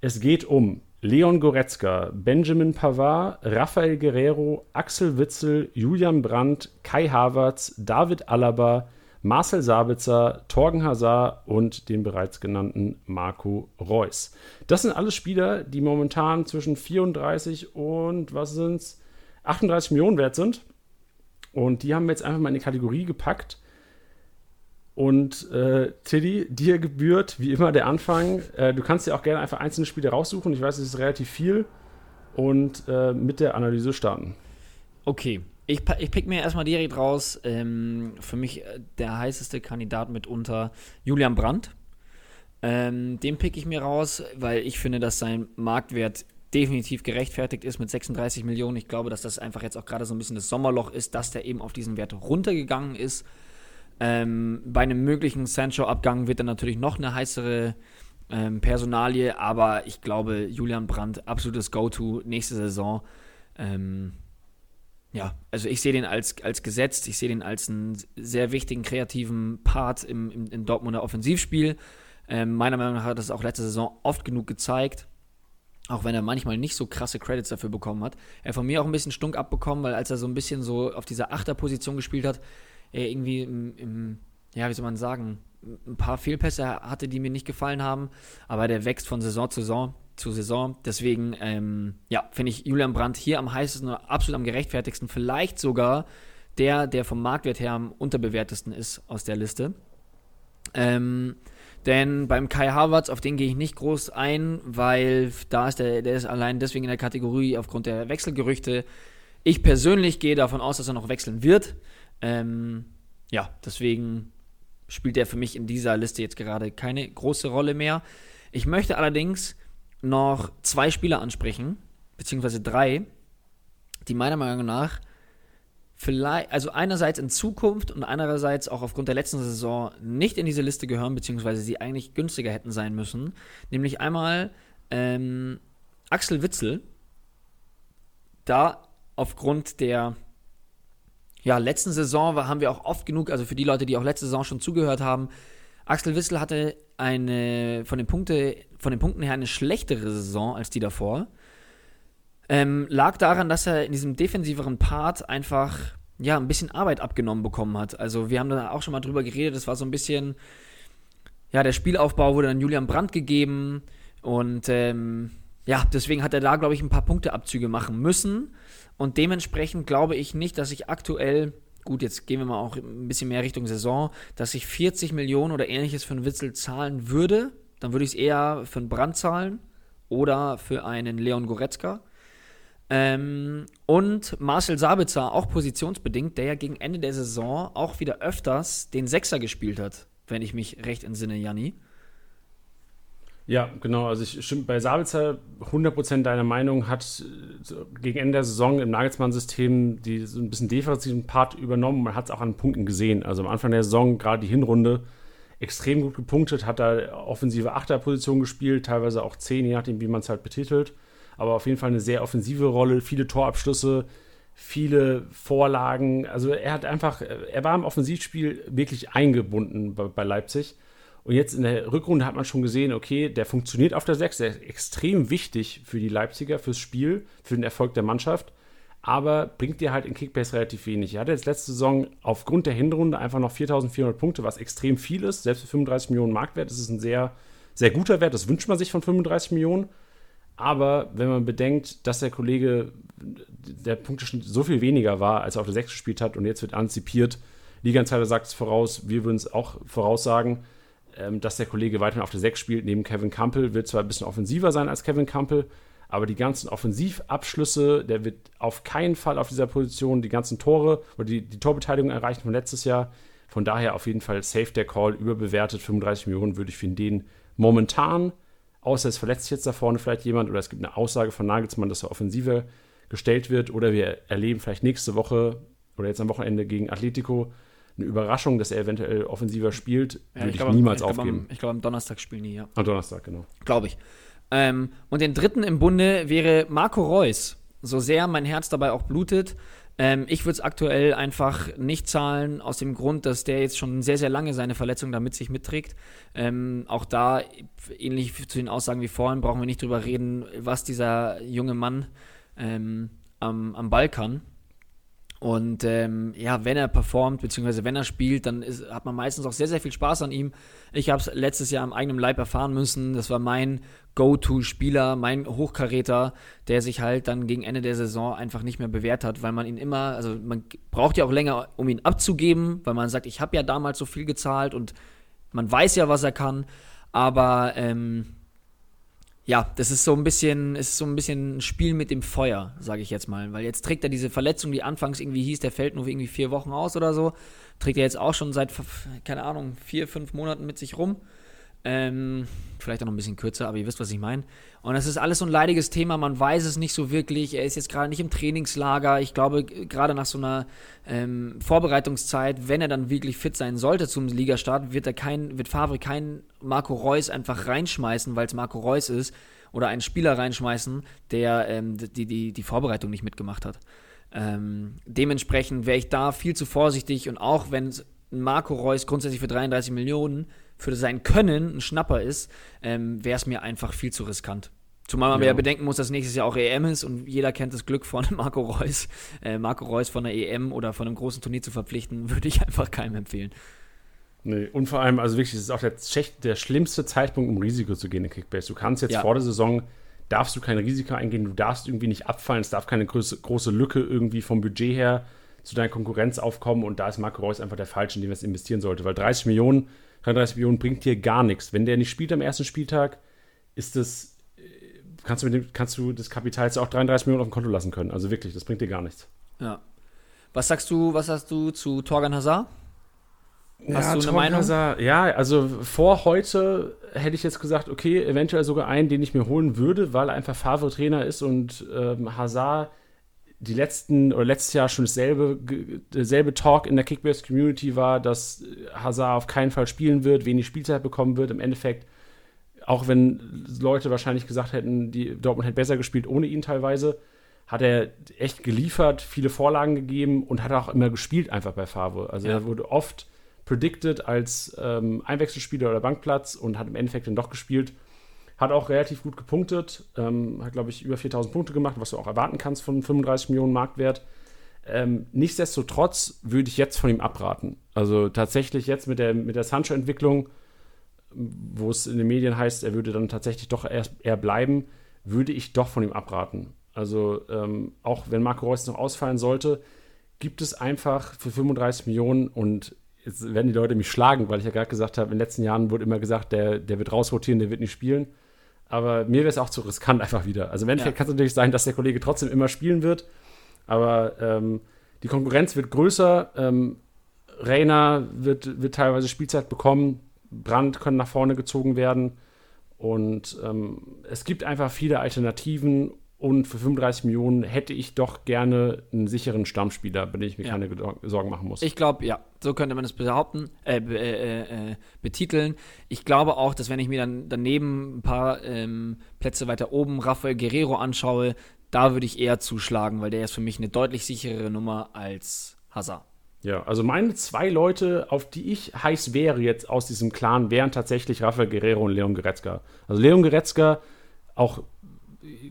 Es geht um Leon Goretzka, Benjamin Pavard, Rafael Guerrero, Axel Witzel, Julian Brandt, Kai Havertz, David Alaba, Marcel Sabitzer, Torgen Hazard und den bereits genannten Marco Reus. Das sind alles Spieler, die momentan zwischen 34 und was sind's? 38 Millionen wert sind. Und die haben wir jetzt einfach mal in die Kategorie gepackt. Und äh, Tilly, dir gebührt wie immer der Anfang. Äh, du kannst dir auch gerne einfach einzelne Spiele raussuchen. Ich weiß, es ist relativ viel. Und äh, mit der Analyse starten. Okay. Ich, ich pick mir erstmal direkt raus. Ähm, für mich äh, der heißeste Kandidat mitunter Julian Brandt. Ähm, den pick ich mir raus, weil ich finde, dass sein Marktwert definitiv gerechtfertigt ist mit 36 Millionen. Ich glaube, dass das einfach jetzt auch gerade so ein bisschen das Sommerloch ist, dass der eben auf diesen Wert runtergegangen ist. Ähm, bei einem möglichen Sancho-Abgang wird dann natürlich noch eine heißere ähm, Personalie, aber ich glaube, Julian Brandt, absolutes Go-To nächste Saison. Ähm, ja, also ich sehe den als, als gesetzt, ich sehe den als einen sehr wichtigen kreativen Part im, im, im Dortmunder Offensivspiel. Ähm, meiner Meinung nach hat das auch letzte Saison oft genug gezeigt. Auch wenn er manchmal nicht so krasse Credits dafür bekommen hat. Er hat von mir auch ein bisschen Stunk abbekommen, weil als er so ein bisschen so auf dieser Achterposition gespielt hat, er irgendwie im, im, ja, wie soll man sagen, ein paar Fehlpässe hatte, die mir nicht gefallen haben. Aber der wächst von Saison zu Saison. Zu Saison. Deswegen, ähm, ja, finde ich Julian Brandt hier am heißesten oder absolut am gerechtfertigsten. Vielleicht sogar der, der vom Marktwert her am unterbewertesten ist aus der Liste. Ähm, denn beim Kai Havertz, auf den gehe ich nicht groß ein, weil da ist der, der ist allein deswegen in der Kategorie aufgrund der Wechselgerüchte. Ich persönlich gehe davon aus, dass er noch wechseln wird. Ähm, ja, deswegen spielt er für mich in dieser Liste jetzt gerade keine große Rolle mehr. Ich möchte allerdings noch zwei Spieler ansprechen, beziehungsweise drei, die meiner Meinung nach vielleicht, also einerseits in Zukunft und andererseits auch aufgrund der letzten Saison nicht in diese Liste gehören, beziehungsweise sie eigentlich günstiger hätten sein müssen. Nämlich einmal ähm, Axel Witzel, da aufgrund der ja, letzten Saison haben wir auch oft genug, also für die Leute, die auch letzte Saison schon zugehört haben, Axel Wissel hatte eine von den, Punkte, von den Punkten her eine schlechtere Saison als die davor. Ähm, lag daran, dass er in diesem defensiveren Part einfach ja, ein bisschen Arbeit abgenommen bekommen hat. Also wir haben da auch schon mal drüber geredet, das war so ein bisschen, ja, der Spielaufbau wurde dann Julian Brandt gegeben und ähm, ja, deswegen hat er da, glaube ich, ein paar Punkteabzüge machen müssen und dementsprechend glaube ich nicht, dass ich aktuell, gut, jetzt gehen wir mal auch ein bisschen mehr Richtung Saison, dass ich 40 Millionen oder ähnliches für einen Witzel zahlen würde. Dann würde ich es eher für einen Brand zahlen oder für einen Leon Goretzka. Ähm, und Marcel Sabitzer, auch positionsbedingt, der ja gegen Ende der Saison auch wieder öfters den Sechser gespielt hat, wenn ich mich recht entsinne, Janni. Ja, genau. Also ich stimme bei Sabitzer 100% deiner Meinung, hat gegen Ende der Saison im Nagelsmann-System so ein bisschen defensiven Part übernommen. Man hat es auch an Punkten gesehen. Also am Anfang der Saison, gerade die Hinrunde, extrem gut gepunktet, hat da offensive Achterposition gespielt, teilweise auch 10, je nachdem, wie man es halt betitelt. Aber auf jeden Fall eine sehr offensive Rolle, viele Torabschlüsse, viele Vorlagen. Also er hat einfach, er war im Offensivspiel wirklich eingebunden bei, bei Leipzig. Und jetzt in der Rückrunde hat man schon gesehen, okay, der funktioniert auf der 6, der ist extrem wichtig für die Leipziger, fürs Spiel, für den Erfolg der Mannschaft, aber bringt dir halt in Kickbase relativ wenig. Er hatte jetzt letzte Saison aufgrund der Hinrunde einfach noch 4400 Punkte, was extrem viel ist. Selbst für 35 Millionen Marktwert ist es ein sehr, sehr guter Wert. Das wünscht man sich von 35 Millionen. Aber wenn man bedenkt, dass der Kollege der Punkteschnitt so viel weniger war, als er auf der 6 gespielt hat und jetzt wird antizipiert, Liga-Insider sagt es voraus, wir würden es auch voraussagen, ähm, dass der Kollege weiterhin auf der 6 spielt, neben Kevin Campbell, wird zwar ein bisschen offensiver sein als Kevin Campbell, aber die ganzen Offensivabschlüsse, der wird auf keinen Fall auf dieser Position die ganzen Tore oder die, die Torbeteiligung erreichen von letztes Jahr. Von daher auf jeden Fall safe der Call, überbewertet 35 Millionen würde ich für den momentan, außer es verletzt sich jetzt da vorne vielleicht jemand oder es gibt eine Aussage von Nagelsmann, dass er offensiver gestellt wird oder wir erleben vielleicht nächste Woche oder jetzt am Wochenende gegen Atletico eine Überraschung, dass er eventuell offensiver spielt, ja, würde ich, ich niemals ich aufgeben. Glaub, ich glaube, am Donnerstag spielen die, ja. Am Donnerstag, genau. Glaube ich. Ähm, und den dritten im Bunde wäre Marco Reus. So sehr mein Herz dabei auch blutet. Ähm, ich würde es aktuell einfach nicht zahlen, aus dem Grund, dass der jetzt schon sehr, sehr lange seine Verletzung da mit sich mitträgt. Ähm, auch da, ähnlich zu den Aussagen wie vorhin, brauchen wir nicht drüber reden, was dieser junge Mann ähm, am, am Ball kann. Und ähm, ja, wenn er performt, beziehungsweise wenn er spielt, dann ist, hat man meistens auch sehr, sehr viel Spaß an ihm. Ich habe es letztes Jahr am eigenen Leib erfahren müssen. Das war mein Go-To-Spieler, mein Hochkaräter, der sich halt dann gegen Ende der Saison einfach nicht mehr bewährt hat, weil man ihn immer, also man braucht ja auch länger, um ihn abzugeben, weil man sagt, ich habe ja damals so viel gezahlt und man weiß ja, was er kann. Aber ähm, ja, das ist so ein bisschen, ist so ein bisschen ein Spiel mit dem Feuer, sage ich jetzt mal. Weil jetzt trägt er diese Verletzung, die anfangs irgendwie hieß, der fällt nur irgendwie vier Wochen aus oder so, trägt er jetzt auch schon seit, keine Ahnung, vier, fünf Monaten mit sich rum. Ähm, vielleicht auch noch ein bisschen kürzer, aber ihr wisst, was ich meine. Und das ist alles so ein leidiges Thema, man weiß es nicht so wirklich. Er ist jetzt gerade nicht im Trainingslager. Ich glaube, gerade nach so einer ähm, Vorbereitungszeit, wenn er dann wirklich fit sein sollte zum Ligastart, wird, er kein, wird Favre keinen Marco Reus einfach reinschmeißen, weil es Marco Reus ist, oder einen Spieler reinschmeißen, der ähm, die, die, die Vorbereitung nicht mitgemacht hat. Ähm, dementsprechend wäre ich da viel zu vorsichtig und auch wenn Marco Reus grundsätzlich für 33 Millionen für sein Können ein Schnapper ist, ähm, wäre es mir einfach viel zu riskant. Zumal man ja. ja bedenken muss, dass nächstes Jahr auch EM ist und jeder kennt das Glück von Marco Reus. Äh, Marco Reus von der EM oder von einem großen Turnier zu verpflichten, würde ich einfach keinem empfehlen. Nee, und vor allem, also wirklich, es ist auch der, der, schlimmste Zeitpunkt, um Risiko zu gehen in Kickbase. Du kannst jetzt ja. vor der Saison, darfst du kein Risiko eingehen, du darfst irgendwie nicht abfallen, es darf keine große, große Lücke irgendwie vom Budget her zu deiner Konkurrenz aufkommen und da ist Marco Reus einfach der Falsche, in den man es investieren sollte, weil 30 Millionen 33 Millionen bringt dir gar nichts. Wenn der nicht spielt am ersten Spieltag, ist das, äh, kannst du, mit dem, kannst du das Kapital jetzt auch 33 Millionen auf dem Konto lassen können. Also wirklich, das bringt dir gar nichts. Ja. Was sagst du, was hast du zu Torgan Hazard? Hast ja, du eine Meinung? Hazard, ja, also vor heute hätte ich jetzt gesagt, okay, eventuell sogar einen, den ich mir holen würde, weil er einfach Favre-Trainer ist und ähm, Hazard die letzten oder letztes Jahr schon dasselbe, dasselbe Talk in der Kickbase-Community war, dass Hazard auf keinen Fall spielen wird, wenig Spielzeit bekommen wird. Im Endeffekt, auch wenn Leute wahrscheinlich gesagt hätten, die Dortmund hätte besser gespielt ohne ihn teilweise, hat er echt geliefert, viele Vorlagen gegeben und hat auch immer gespielt einfach bei Favre. Also ja. er wurde oft predicted als ähm, Einwechselspieler oder Bankplatz und hat im Endeffekt dann doch gespielt. Hat auch relativ gut gepunktet, ähm, hat, glaube ich, über 4000 Punkte gemacht, was du auch erwarten kannst von 35 Millionen Marktwert. Ähm, nichtsdestotrotz würde ich jetzt von ihm abraten. Also tatsächlich jetzt mit der, mit der Sancho-Entwicklung, wo es in den Medien heißt, er würde dann tatsächlich doch eher, eher bleiben, würde ich doch von ihm abraten. Also ähm, auch wenn Marco Reus noch ausfallen sollte, gibt es einfach für 35 Millionen und jetzt werden die Leute mich schlagen, weil ich ja gerade gesagt habe, in den letzten Jahren wurde immer gesagt, der, der wird rausrotieren, der wird nicht spielen. Aber mir wäre es auch zu riskant einfach wieder. Also im Endeffekt ja. kann es natürlich sein, dass der Kollege trotzdem immer spielen wird. Aber ähm, die Konkurrenz wird größer. Ähm, Reiner wird, wird teilweise Spielzeit bekommen. Brand können nach vorne gezogen werden. Und ähm, es gibt einfach viele Alternativen und für 35 Millionen hätte ich doch gerne einen sicheren Stammspieler, bei dem ich mir ja. keine Sorgen machen muss. Ich glaube, ja, so könnte man es behaupten, äh, äh, äh, betiteln. Ich glaube auch, dass wenn ich mir dann daneben ein paar ähm, Plätze weiter oben Rafael Guerrero anschaue, da würde ich eher zuschlagen, weil der ist für mich eine deutlich sicherere Nummer als Hazard. Ja, also meine zwei Leute, auf die ich heiß wäre jetzt aus diesem Clan, wären tatsächlich Rafael Guerrero und Leon Goretzka. Also Leon Goretzka auch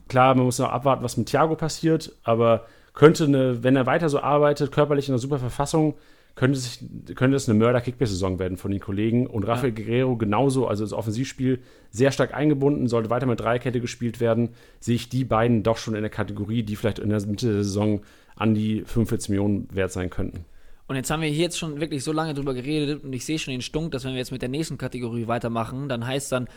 klar, man muss noch abwarten, was mit Thiago passiert, aber könnte eine, wenn er weiter so arbeitet, körperlich in einer super Verfassung, könnte, sich, könnte es eine Mörder-Kickbase-Saison werden von den Kollegen. Und Rafael ja. Guerrero genauso, also das Offensivspiel sehr stark eingebunden, sollte weiter mit Dreierkette gespielt werden, sehe ich die beiden doch schon in der Kategorie, die vielleicht in der Mitte der Saison an die 45 Millionen wert sein könnten. Und jetzt haben wir hier jetzt schon wirklich so lange drüber geredet und ich sehe schon den Stunk, dass wenn wir jetzt mit der nächsten Kategorie weitermachen, dann heißt dann,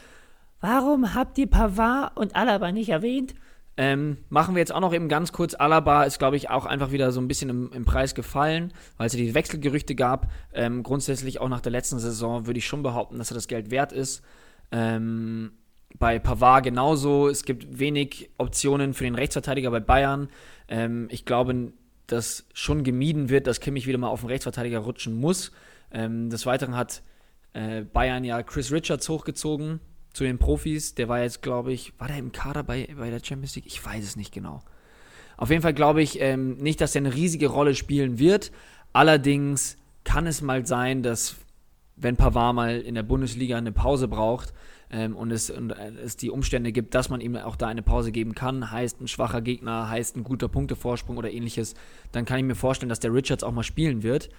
Warum habt ihr Pavard und Alaba nicht erwähnt? Ähm, machen wir jetzt auch noch eben ganz kurz. Alaba ist, glaube ich, auch einfach wieder so ein bisschen im, im Preis gefallen, weil es ja die Wechselgerüchte gab. Ähm, grundsätzlich auch nach der letzten Saison würde ich schon behaupten, dass er das Geld wert ist. Ähm, bei Pavard genauso. Es gibt wenig Optionen für den Rechtsverteidiger bei Bayern. Ähm, ich glaube, dass schon gemieden wird, dass Kimmich wieder mal auf den Rechtsverteidiger rutschen muss. Ähm, des Weiteren hat äh, Bayern ja Chris Richards hochgezogen zu den Profis. Der war jetzt, glaube ich, war der im Kader bei, bei der Champions League? Ich weiß es nicht genau. Auf jeden Fall glaube ich ähm, nicht, dass er eine riesige Rolle spielen wird. Allerdings kann es mal sein, dass wenn Pavard mal in der Bundesliga eine Pause braucht ähm, und, es, und äh, es die Umstände gibt, dass man ihm auch da eine Pause geben kann, heißt ein schwacher Gegner, heißt ein guter Punktevorsprung oder ähnliches, dann kann ich mir vorstellen, dass der Richards auch mal spielen wird.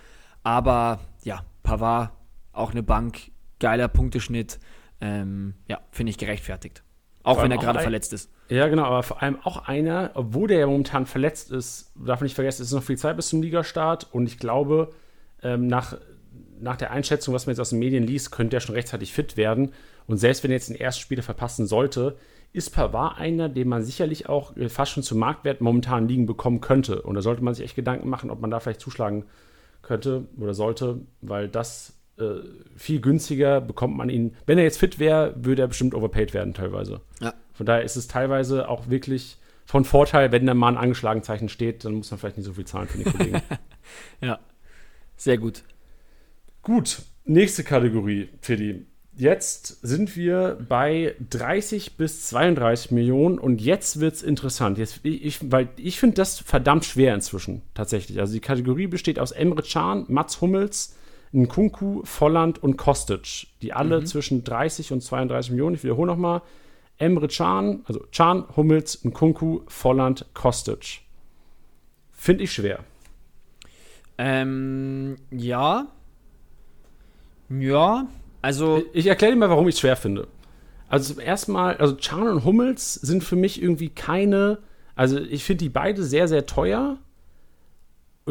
Aber ja, Pavard, auch eine Bank, geiler Punkteschnitt ähm, ja, finde ich gerechtfertigt. Auch wenn er gerade verletzt ist. Ja, genau, aber vor allem auch einer, obwohl der ja momentan verletzt ist, darf man nicht vergessen, es ist noch viel Zeit bis zum Ligastart und ich glaube, ähm, nach, nach der Einschätzung, was man jetzt aus den Medien liest, könnte er schon rechtzeitig fit werden. Und selbst wenn er jetzt den ersten Spieler verpassen sollte, ist Pavard einer, den man sicherlich auch äh, fast schon zum Marktwert momentan liegen bekommen könnte. Und da sollte man sich echt Gedanken machen, ob man da vielleicht zuschlagen könnte oder sollte, weil das äh, viel günstiger bekommt man ihn. Wenn er jetzt fit wäre, würde er bestimmt overpaid werden teilweise. Ja. Von daher ist es teilweise auch wirklich von Vorteil, wenn da mal ein angeschlagen Zeichen steht, dann muss man vielleicht nicht so viel zahlen für den Kollegen. ja, sehr gut. Gut, nächste Kategorie, Tilly. Jetzt sind wir bei 30 bis 32 Millionen und jetzt wird es interessant. Jetzt, ich, weil ich finde das verdammt schwer inzwischen, tatsächlich. Also die Kategorie besteht aus Emre Can, Mats Hummels, Nkunku, Volland und Kostic, die alle mhm. zwischen 30 und 32 Millionen, ich wiederhole nochmal, Emre Can, also Can, Hummels, Nkunku, Volland, Kostic. Finde ich schwer. Ähm, ja. Ja, also. Ich erkläre dir mal, warum ich es schwer finde. Also zum ersten Mal, also Can und Hummels sind für mich irgendwie keine, also ich finde die beide sehr, sehr teuer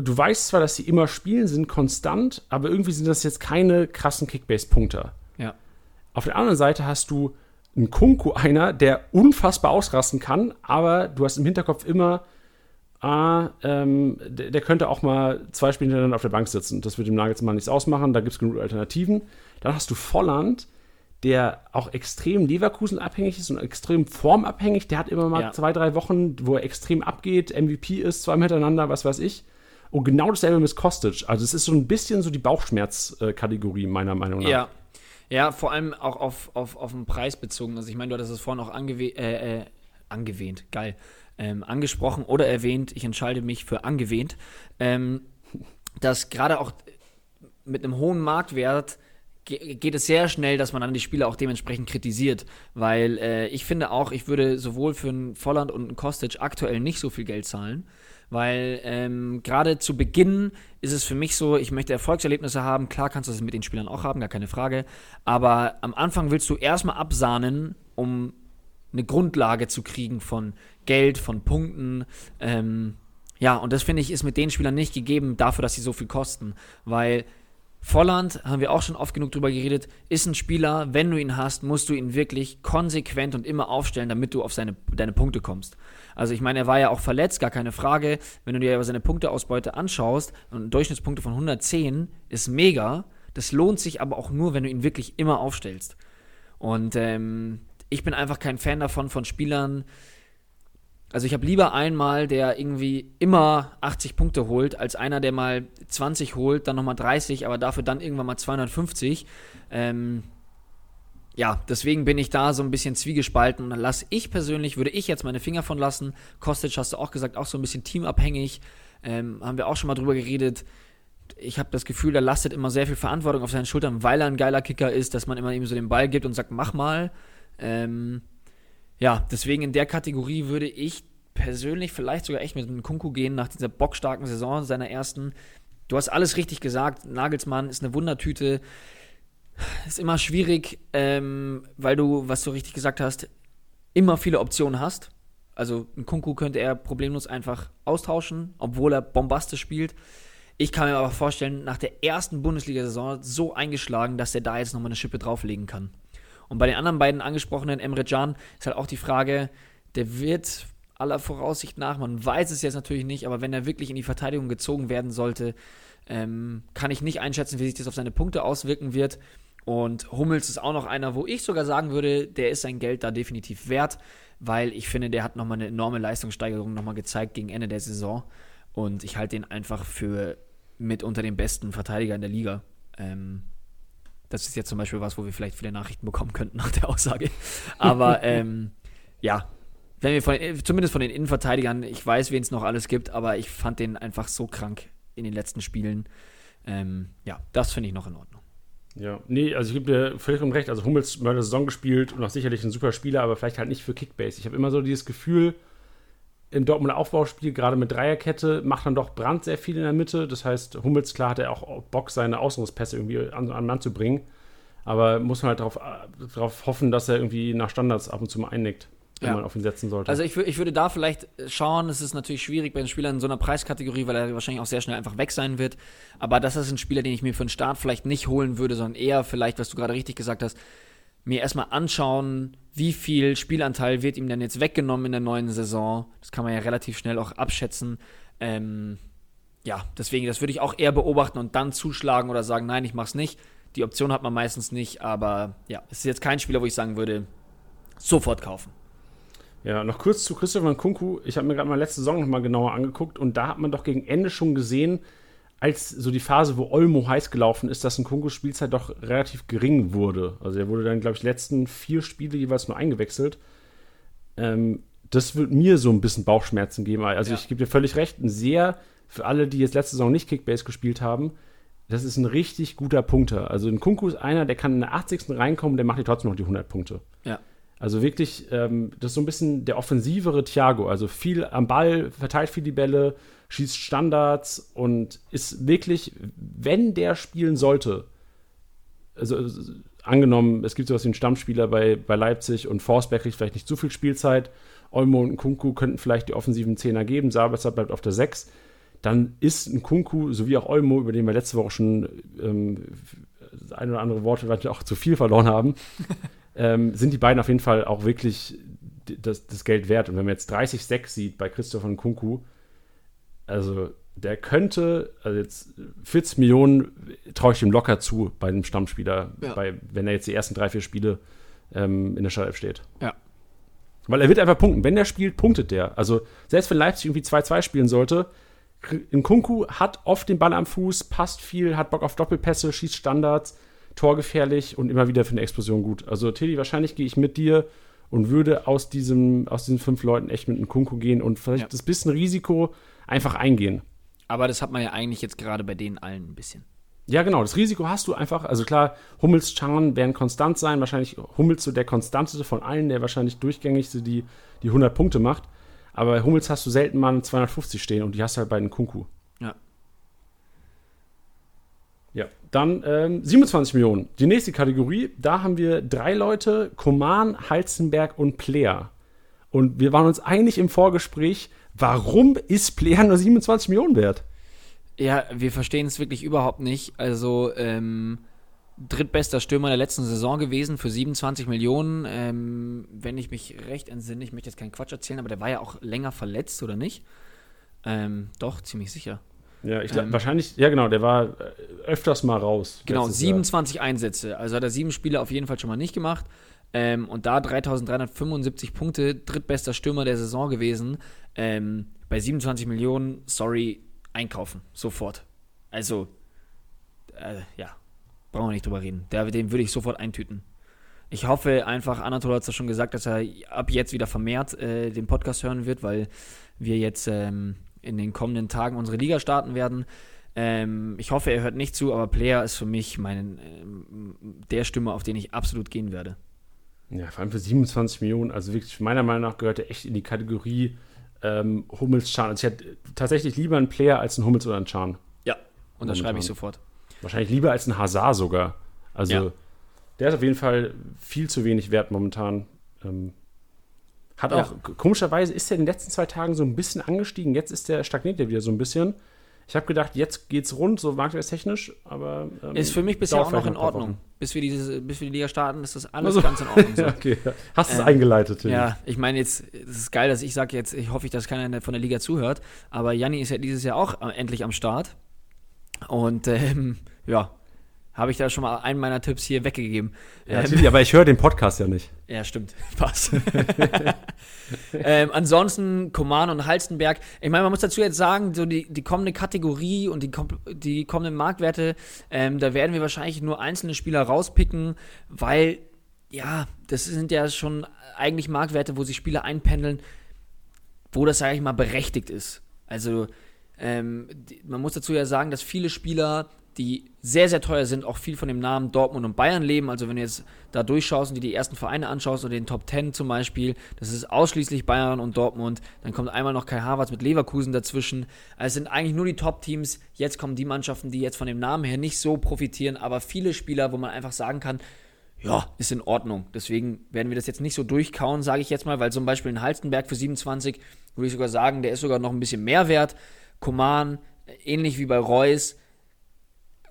du weißt zwar, dass sie immer spielen, sind konstant, aber irgendwie sind das jetzt keine krassen Kickbase-Punkter. Ja. Auf der anderen Seite hast du einen Kunku, einer, der unfassbar ausrasten kann, aber du hast im Hinterkopf immer, ah, ähm, der, der, könnte auch mal zwei Spiele hintereinander auf der Bank sitzen. Das wird dem Nagelsmann nichts ausmachen, da gibt es genug Alternativen. Dann hast du Volland, der auch extrem Leverkusen abhängig ist und extrem formabhängig. Der hat immer mal ja. zwei, drei Wochen, wo er extrem abgeht, MVP ist, zwei miteinander, was weiß ich. Und genau dasselbe mit Kostic. Also es ist so ein bisschen so die Bauchschmerz-Kategorie, meiner Meinung nach. Ja. Ja, vor allem auch auf, auf, auf den Preis bezogen. Also ich meine, du hattest es vorhin auch angewe äh, äh, angewähnt, geil, ähm, angesprochen oder erwähnt. Ich entscheide mich für angewähnt. Ähm, dass gerade auch mit einem hohen Marktwert geht es sehr schnell, dass man dann die Spieler auch dementsprechend kritisiert, weil äh, ich finde auch, ich würde sowohl für einen Volland und einen Kostic aktuell nicht so viel Geld zahlen, weil ähm, gerade zu Beginn ist es für mich so, ich möchte Erfolgserlebnisse haben, klar kannst du das mit den Spielern auch haben, gar keine Frage, aber am Anfang willst du erstmal absahnen, um eine Grundlage zu kriegen von Geld, von Punkten, ähm, ja, und das finde ich ist mit den Spielern nicht gegeben dafür, dass sie so viel kosten, weil Volland, haben wir auch schon oft genug drüber geredet, ist ein Spieler, wenn du ihn hast, musst du ihn wirklich konsequent und immer aufstellen, damit du auf seine, deine Punkte kommst. Also ich meine, er war ja auch verletzt, gar keine Frage. Wenn du dir aber seine Punkteausbeute anschaust, und Durchschnittspunkte von 110 ist mega. Das lohnt sich aber auch nur, wenn du ihn wirklich immer aufstellst. Und ähm, ich bin einfach kein Fan davon, von Spielern, also ich habe lieber einmal, der irgendwie immer 80 Punkte holt, als einer, der mal 20 holt, dann nochmal 30, aber dafür dann irgendwann mal 250. Ähm, ja, deswegen bin ich da so ein bisschen zwiegespalten und dann lasse ich persönlich, würde ich jetzt meine Finger von lassen. Kostic hast du auch gesagt, auch so ein bisschen teamabhängig. Ähm, haben wir auch schon mal drüber geredet. Ich habe das Gefühl, da lastet immer sehr viel Verantwortung auf seinen Schultern, weil er ein geiler Kicker ist, dass man immer ihm so den Ball gibt und sagt, mach mal. Ähm, ja, deswegen in der Kategorie würde ich persönlich vielleicht sogar echt mit einem Kunku gehen nach dieser bockstarken Saison seiner ersten. Du hast alles richtig gesagt. Nagelsmann ist eine Wundertüte. Ist immer schwierig, ähm, weil du, was du richtig gesagt hast, immer viele Optionen hast. Also ein Kunku könnte er problemlos einfach austauschen, obwohl er bombastisch spielt. Ich kann mir aber vorstellen, nach der ersten Bundesliga-Saison so eingeschlagen, dass er da jetzt nochmal eine Schippe drauflegen kann. Und bei den anderen beiden angesprochenen, Emre Can, ist halt auch die Frage, der wird aller Voraussicht nach, man weiß es jetzt natürlich nicht, aber wenn er wirklich in die Verteidigung gezogen werden sollte, ähm, kann ich nicht einschätzen, wie sich das auf seine Punkte auswirken wird. Und Hummels ist auch noch einer, wo ich sogar sagen würde, der ist sein Geld da definitiv wert, weil ich finde, der hat nochmal eine enorme Leistungssteigerung nochmal gezeigt gegen Ende der Saison. Und ich halte ihn einfach für mit unter den besten Verteidiger in der Liga. Ähm, das ist jetzt zum Beispiel was, wo wir vielleicht viele Nachrichten bekommen könnten nach der Aussage. Aber ähm, ja, wenn wir von, zumindest von den Innenverteidigern, ich weiß, wen es noch alles gibt, aber ich fand den einfach so krank in den letzten Spielen. Ähm, ja, das finde ich noch in Ordnung. Ja, nee, also ich gebe dir völlig recht. Also Hummels mal eine Saison gespielt und auch sicherlich ein super Spieler, aber vielleicht halt nicht für Kickbase. Ich habe immer so dieses Gefühl, im Dortmunder Aufbauspiel, gerade mit Dreierkette, macht dann doch Brand sehr viel in der Mitte. Das heißt, Hummels, klar, hat er auch Bock, seine Außenungspässe irgendwie an, an Mann zu bringen. Aber muss man halt darauf, darauf hoffen, dass er irgendwie nach Standards ab und zu mal einnickt, wenn ja. man auf ihn setzen sollte. Also ich, ich würde da vielleicht schauen, es ist natürlich schwierig bei den Spielern in so einer Preiskategorie, weil er wahrscheinlich auch sehr schnell einfach weg sein wird. Aber das ist ein Spieler, den ich mir für den Start vielleicht nicht holen würde, sondern eher vielleicht, was du gerade richtig gesagt hast, mir erstmal anschauen, wie viel Spielanteil wird ihm denn jetzt weggenommen in der neuen Saison. Das kann man ja relativ schnell auch abschätzen. Ähm, ja, deswegen, das würde ich auch eher beobachten und dann zuschlagen oder sagen, nein, ich mach's nicht. Die Option hat man meistens nicht, aber ja, es ist jetzt kein Spieler, wo ich sagen würde, sofort kaufen. Ja, noch kurz zu Christopher Kunku. Ich habe mir gerade mal letzte Saison nochmal genauer angeguckt und da hat man doch gegen Ende schon gesehen, als so die Phase, wo Olmo heiß gelaufen ist, dass ein Kunkus Spielzeit doch relativ gering wurde. Also er wurde dann, glaube ich, die letzten vier Spiele jeweils nur eingewechselt. Ähm, das wird mir so ein bisschen Bauchschmerzen geben. Also ja. ich gebe dir völlig recht, ein sehr, für alle, die jetzt letzte Saison nicht Kickbase gespielt haben, das ist ein richtig guter Punkter. Also ein Kunku ist einer, der kann in der 80. reinkommen, der macht dir trotzdem noch die 100 Punkte. Ja. Also wirklich, ähm, das ist so ein bisschen der offensivere Thiago. Also viel am Ball, verteilt viel die Bälle, schießt Standards und ist wirklich, wenn der spielen sollte, also, also angenommen, es gibt sowas wie einen Stammspieler bei, bei Leipzig und Forsberg kriegt vielleicht nicht zu viel Spielzeit, Olmo und Kunku könnten vielleicht die offensiven Zehner geben, Sabitzer bleibt auf der 6, dann ist ein Kunku, sowie auch Olmo, über den wir letzte Woche schon ähm, das ein oder andere Worte vielleicht auch zu viel verloren haben, ähm, sind die beiden auf jeden Fall auch wirklich das, das Geld wert. Und wenn man jetzt 30-6 sieht bei Christoph und Kunku, also der könnte, also jetzt 40 Millionen traue ich ihm locker zu bei einem Stammspieler, ja. bei, wenn er jetzt die ersten drei, vier Spiele ähm, in der Startelf steht. Ja. Weil er wird einfach punkten. Wenn der spielt, punktet der. Also selbst wenn Leipzig irgendwie 2-2 spielen sollte, Nkunku hat oft den Ball am Fuß, passt viel, hat Bock auf Doppelpässe, schießt Standards, torgefährlich und immer wieder für eine Explosion gut. Also Tilly, wahrscheinlich gehe ich mit dir und würde aus, diesem, aus diesen fünf Leuten echt mit einem Kunku gehen und vielleicht Ja. das bisschen Risiko einfach eingehen. Aber das hat man ja eigentlich jetzt gerade bei denen allen ein bisschen. Ja, genau, das Risiko hast du einfach. Also klar, Hummels, Chan werden konstant sein. Wahrscheinlich Hummels so der konstanteste von allen, der wahrscheinlich durchgängig so die, die 100 Punkte macht. Aber bei Hummels hast du selten mal eine 250 stehen und die hast du halt bei den Kunku. Ja. Ja, dann ähm, 27 Millionen. Die nächste Kategorie, da haben wir drei Leute, Koman, Halzenberg und Player. Und wir waren uns einig im Vorgespräch, warum ist Player nur 27 Millionen wert? Ja, wir verstehen es wirklich überhaupt nicht. Also, ähm, drittbester Stürmer der letzten Saison gewesen für 27 Millionen. Ähm, wenn ich mich recht entsinne, ich möchte jetzt keinen Quatsch erzählen, aber der war ja auch länger verletzt, oder nicht? Ähm, doch, ziemlich sicher. Ja, ich glaub, Ähm. wahrscheinlich, ja genau, der war äh, öfters mal raus. Genau, letztes Jahr. 27 Einsätze. Also hat er sieben Spiele auf jeden Fall schon mal nicht gemacht. Ähm, und da 3375 Punkte, drittbester Stürmer der Saison gewesen. Ähm, bei 27 Millionen, sorry, einkaufen. Sofort. Also, äh, ja, brauchen wir nicht drüber reden. Der, den würde ich sofort eintüten. Ich hoffe einfach, Anatol hat es ja schon gesagt, dass er ab jetzt wieder vermehrt äh, den Podcast hören wird, weil wir jetzt ähm, in den kommenden Tagen unsere Liga starten werden. Ähm, ich hoffe, er hört nicht zu, aber Player ist für mich mein, ähm, der Stimme, auf den ich absolut gehen werde. Ja, vor allem für 27 Millionen, also wirklich, meiner Meinung nach gehört er echt in die Kategorie ähm, Hummels, Chan. Also ich hätte tatsächlich lieber einen Player als einen Hummels oder einen Chan. Ja. Und das schreibe ich sofort. Wahrscheinlich lieber als einen Hazard sogar. Also Ja. der ist auf jeden Fall viel zu wenig wert momentan. Ähm, hat Ja. auch, komischerweise ist er in den letzten zwei Tagen so ein bisschen angestiegen. Jetzt ist der, stagniert er wieder so ein bisschen. Ich habe gedacht, jetzt geht's rund, so marktwertstechnisch, aber. ähm, Ist für mich bisher auch noch in Ordnung. Bis wir, diese, bis wir die Liga starten, ist das alles Also- ganz in Ordnung. So. Okay. Hast es Ähm, eingeleitet, Tim. Ja, ich meine jetzt, es ist geil, dass ich sage jetzt, ich hoffe, dass keiner von der Liga zuhört, aber Janni ist ja dieses Jahr auch äh, endlich am Start. Und ähm, ja, habe ich da schon mal einen meiner Tipps hier weggegeben. Ja, Ähm, aber ich höre den Podcast ja nicht. Ja, stimmt. Passt. ähm, ansonsten Koman und Halstenberg. Ich meine, man muss dazu jetzt sagen, so die, die kommende Kategorie und die, die kommenden Marktwerte, ähm, da werden wir wahrscheinlich nur einzelne Spieler rauspicken, weil, ja, das sind ja schon eigentlich Marktwerte, wo sich Spieler einpendeln, wo das, sage ich mal, berechtigt ist. Also, ähm, man muss dazu ja sagen, dass viele Spieler, die sehr, sehr teuer sind, auch viel von dem Namen Dortmund und Bayern leben. Also wenn du jetzt da durchschaust und dir die ersten Vereine anschaust oder den Top 10 zum Beispiel, das ist ausschließlich Bayern und Dortmund. Dann kommt einmal noch Kai Havertz mit Leverkusen dazwischen. Also es sind eigentlich nur die Top-Teams. Jetzt kommen die Mannschaften, die jetzt von dem Namen her nicht so profitieren, aber viele Spieler, wo man einfach sagen kann, ja, ist in Ordnung. Deswegen werden wir das jetzt nicht so durchkauen, sage ich jetzt mal, weil zum Beispiel ein Halstenberg für 27, würde ich sogar sagen, der ist sogar noch ein bisschen mehr wert. Koman, ähnlich wie bei Reus,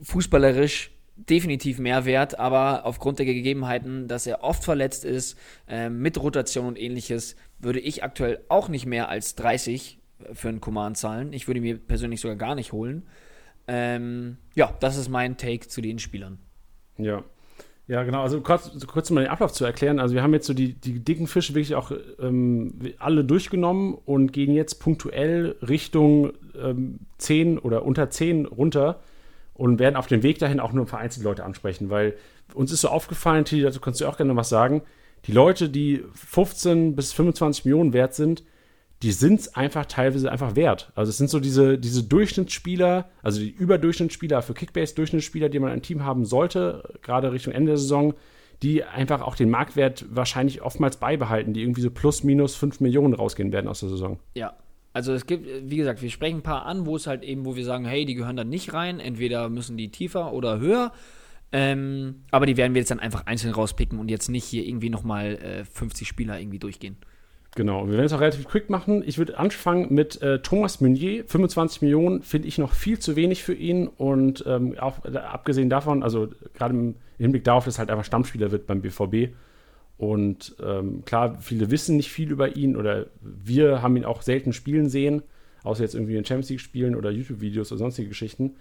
fußballerisch definitiv mehr wert, aber aufgrund der Gegebenheiten, dass er oft verletzt ist, ähm, mit Rotation und ähnliches, würde ich aktuell auch nicht mehr als 30 für einen Command zahlen. Ich würde mir persönlich sogar gar nicht holen. Ähm, ja, das ist mein Take zu den Spielern. Ja. Ja, genau. Also kurz, kurz mal den Ablauf zu erklären. Also wir haben jetzt so die, die dicken Fische wirklich auch ähm, alle durchgenommen und gehen jetzt punktuell Richtung ähm, 10 oder unter 10 runter und werden auf dem Weg dahin auch nur vereinzelt Leute ansprechen, weil uns ist so aufgefallen, Tilly, dazu kannst du auch gerne was sagen, die Leute, die 15 bis 25 Millionen wert sind, die sind es einfach teilweise einfach wert. Also es sind so diese, diese Durchschnittsspieler, also die Überdurchschnittsspieler für Kickbase-Durchschnittsspieler, die man ein Team haben sollte, gerade Richtung Ende der Saison, die einfach auch den Marktwert wahrscheinlich oftmals beibehalten, die irgendwie so plus minus 5 Millionen rausgehen werden aus der Saison. Ja. Also es gibt, wie gesagt, wir sprechen ein paar an, wo es halt eben, wo wir sagen, hey, die gehören da nicht rein. Entweder müssen die tiefer oder höher. Ähm, aber die werden wir jetzt dann einfach einzeln rauspicken und jetzt nicht hier irgendwie nochmal äh, 50 Spieler irgendwie durchgehen. Genau, wir werden es auch relativ quick machen. Ich würde anfangen mit äh, Thomas Meunier. 25 Millionen finde ich noch viel zu wenig für ihn. Und ähm, auch äh, abgesehen davon, also gerade im Hinblick darauf, dass halt einfach Stammspieler wird beim BVB. Und ähm, klar, viele wissen nicht viel über ihn oder wir haben ihn auch selten spielen sehen, außer jetzt irgendwie in Champions League spielen oder YouTube-Videos oder sonstige Geschichten.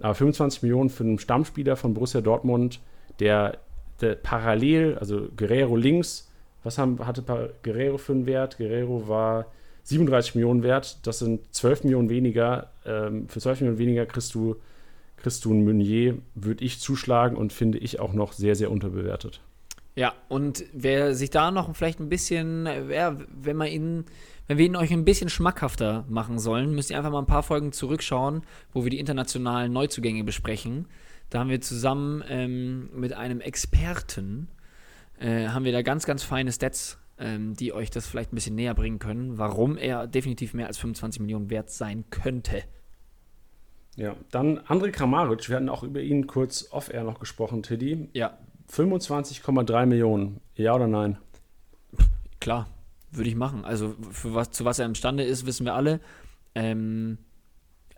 Aber 25 Millionen für einen Stammspieler von Borussia Dortmund, der, der parallel, also Guerrero links, was haben, hatte Guerrero für einen Wert? Guerrero war 37 Millionen wert. Das sind 12 Millionen weniger. Ähm, für 12 Millionen weniger kriegst du, kriegst du einen Meunier, würde ich zuschlagen und finde ich auch noch sehr, sehr unterbewertet. Ja, und wer sich da noch vielleicht ein bisschen, ja, wenn man ihn, wenn wir ihn euch ein bisschen schmackhafter machen sollen, müsst ihr einfach mal ein paar Folgen zurückschauen, wo wir die internationalen Neuzugänge besprechen. Da haben wir zusammen ähm, mit einem Experten, äh, haben wir da ganz, ganz feine Stats, ähm, die euch das vielleicht ein bisschen näher bringen können, warum er definitiv mehr als 25 Millionen wert sein könnte. Ja, dann André Kramaric, wir hatten auch über ihn kurz off-air noch gesprochen, Tiddy. Ja, 25,3 Millionen, ja oder nein? klar, würde ich machen. Also für was, zu was er imstande ist, wissen wir alle. Ähm,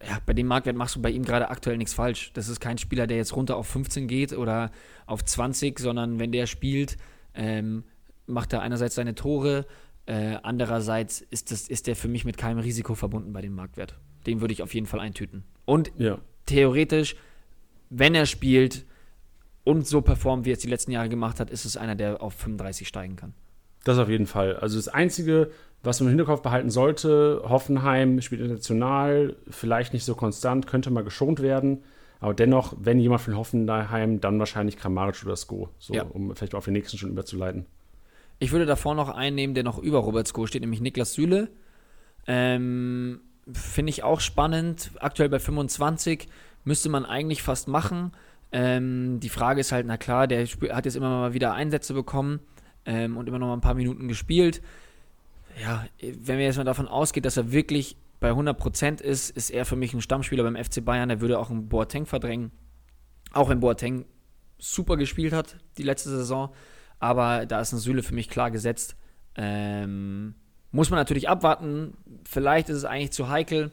ja, bei dem Marktwert machst du bei ihm gerade aktuell nichts falsch. Das ist kein Spieler, der jetzt runter auf 15 geht oder auf 20, sondern wenn der spielt, ähm, macht er einerseits seine Tore, äh, andererseits ist, das, ist der für mich mit keinem Risiko verbunden bei dem Marktwert. Den würde ich auf jeden Fall eintüten. Und Ja. theoretisch, wenn er spielt und so performt, wie er es die letzten Jahre gemacht hat, ist es einer, der auf 35 steigen kann. Das auf jeden Fall. Also das Einzige, was man im Hinterkopf behalten sollte, Hoffenheim spielt international, vielleicht nicht so konstant, könnte mal geschont werden. Aber dennoch, wenn jemand von Hoffenheim, dann wahrscheinlich Kramaric oder Sko. So, Ja. um vielleicht auf den nächsten schon überzuleiten. Ich würde davor noch einen nehmen, der noch über Robert Sko steht, nämlich Niklas Süle. Ähm, Finde ich auch spannend. Aktuell bei 25 müsste man eigentlich fast machen. Ähm, die Frage ist halt, na klar, der hat jetzt immer mal wieder Einsätze bekommen ähm, und immer noch mal ein paar Minuten gespielt. Ja, wenn wir jetzt mal davon ausgeht, dass er wirklich bei 100% ist, ist er für mich ein Stammspieler beim FC Bayern. Der würde auch einen Boateng verdrängen. Auch wenn Boateng super gespielt hat die letzte Saison. Aber da ist ein Süle für mich klar gesetzt. Ähm, muss man natürlich abwarten. Vielleicht ist es eigentlich zu heikel.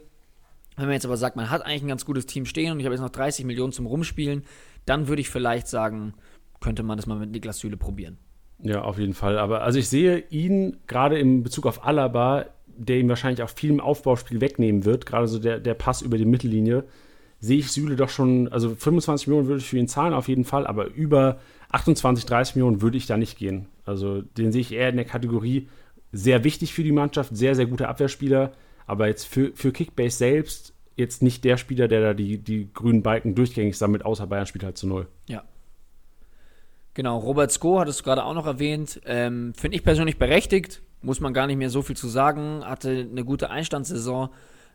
Wenn man jetzt aber sagt, man hat eigentlich ein ganz gutes Team stehen und ich habe jetzt noch 30 Millionen zum Rumspielen, dann würde ich vielleicht sagen, könnte man das mal mit Niklas Süle probieren. Ja, auf jeden Fall. Aber also ich sehe ihn gerade in Bezug auf Alaba, der ihm wahrscheinlich auch viel im Aufbauspiel wegnehmen wird, gerade so der, der Pass über die Mittellinie, sehe ich Süle doch schon, also 25 Millionen würde ich für ihn zahlen auf jeden Fall, aber über 28, 30 Millionen würde ich da nicht gehen. Also den sehe ich eher in der Kategorie sehr wichtig für die Mannschaft, sehr, sehr guter Abwehrspieler, aber jetzt für, für Kickbase selbst jetzt nicht der Spieler, der da die, die grünen Balken durchgängig sammelt, außer Bayern spielt halt zu null. Ja. Genau, Robert Sko hattest du gerade auch noch erwähnt. Ähm, Finde ich persönlich berechtigt. Muss man gar nicht mehr so viel zu sagen. Hatte eine gute Einstandssaison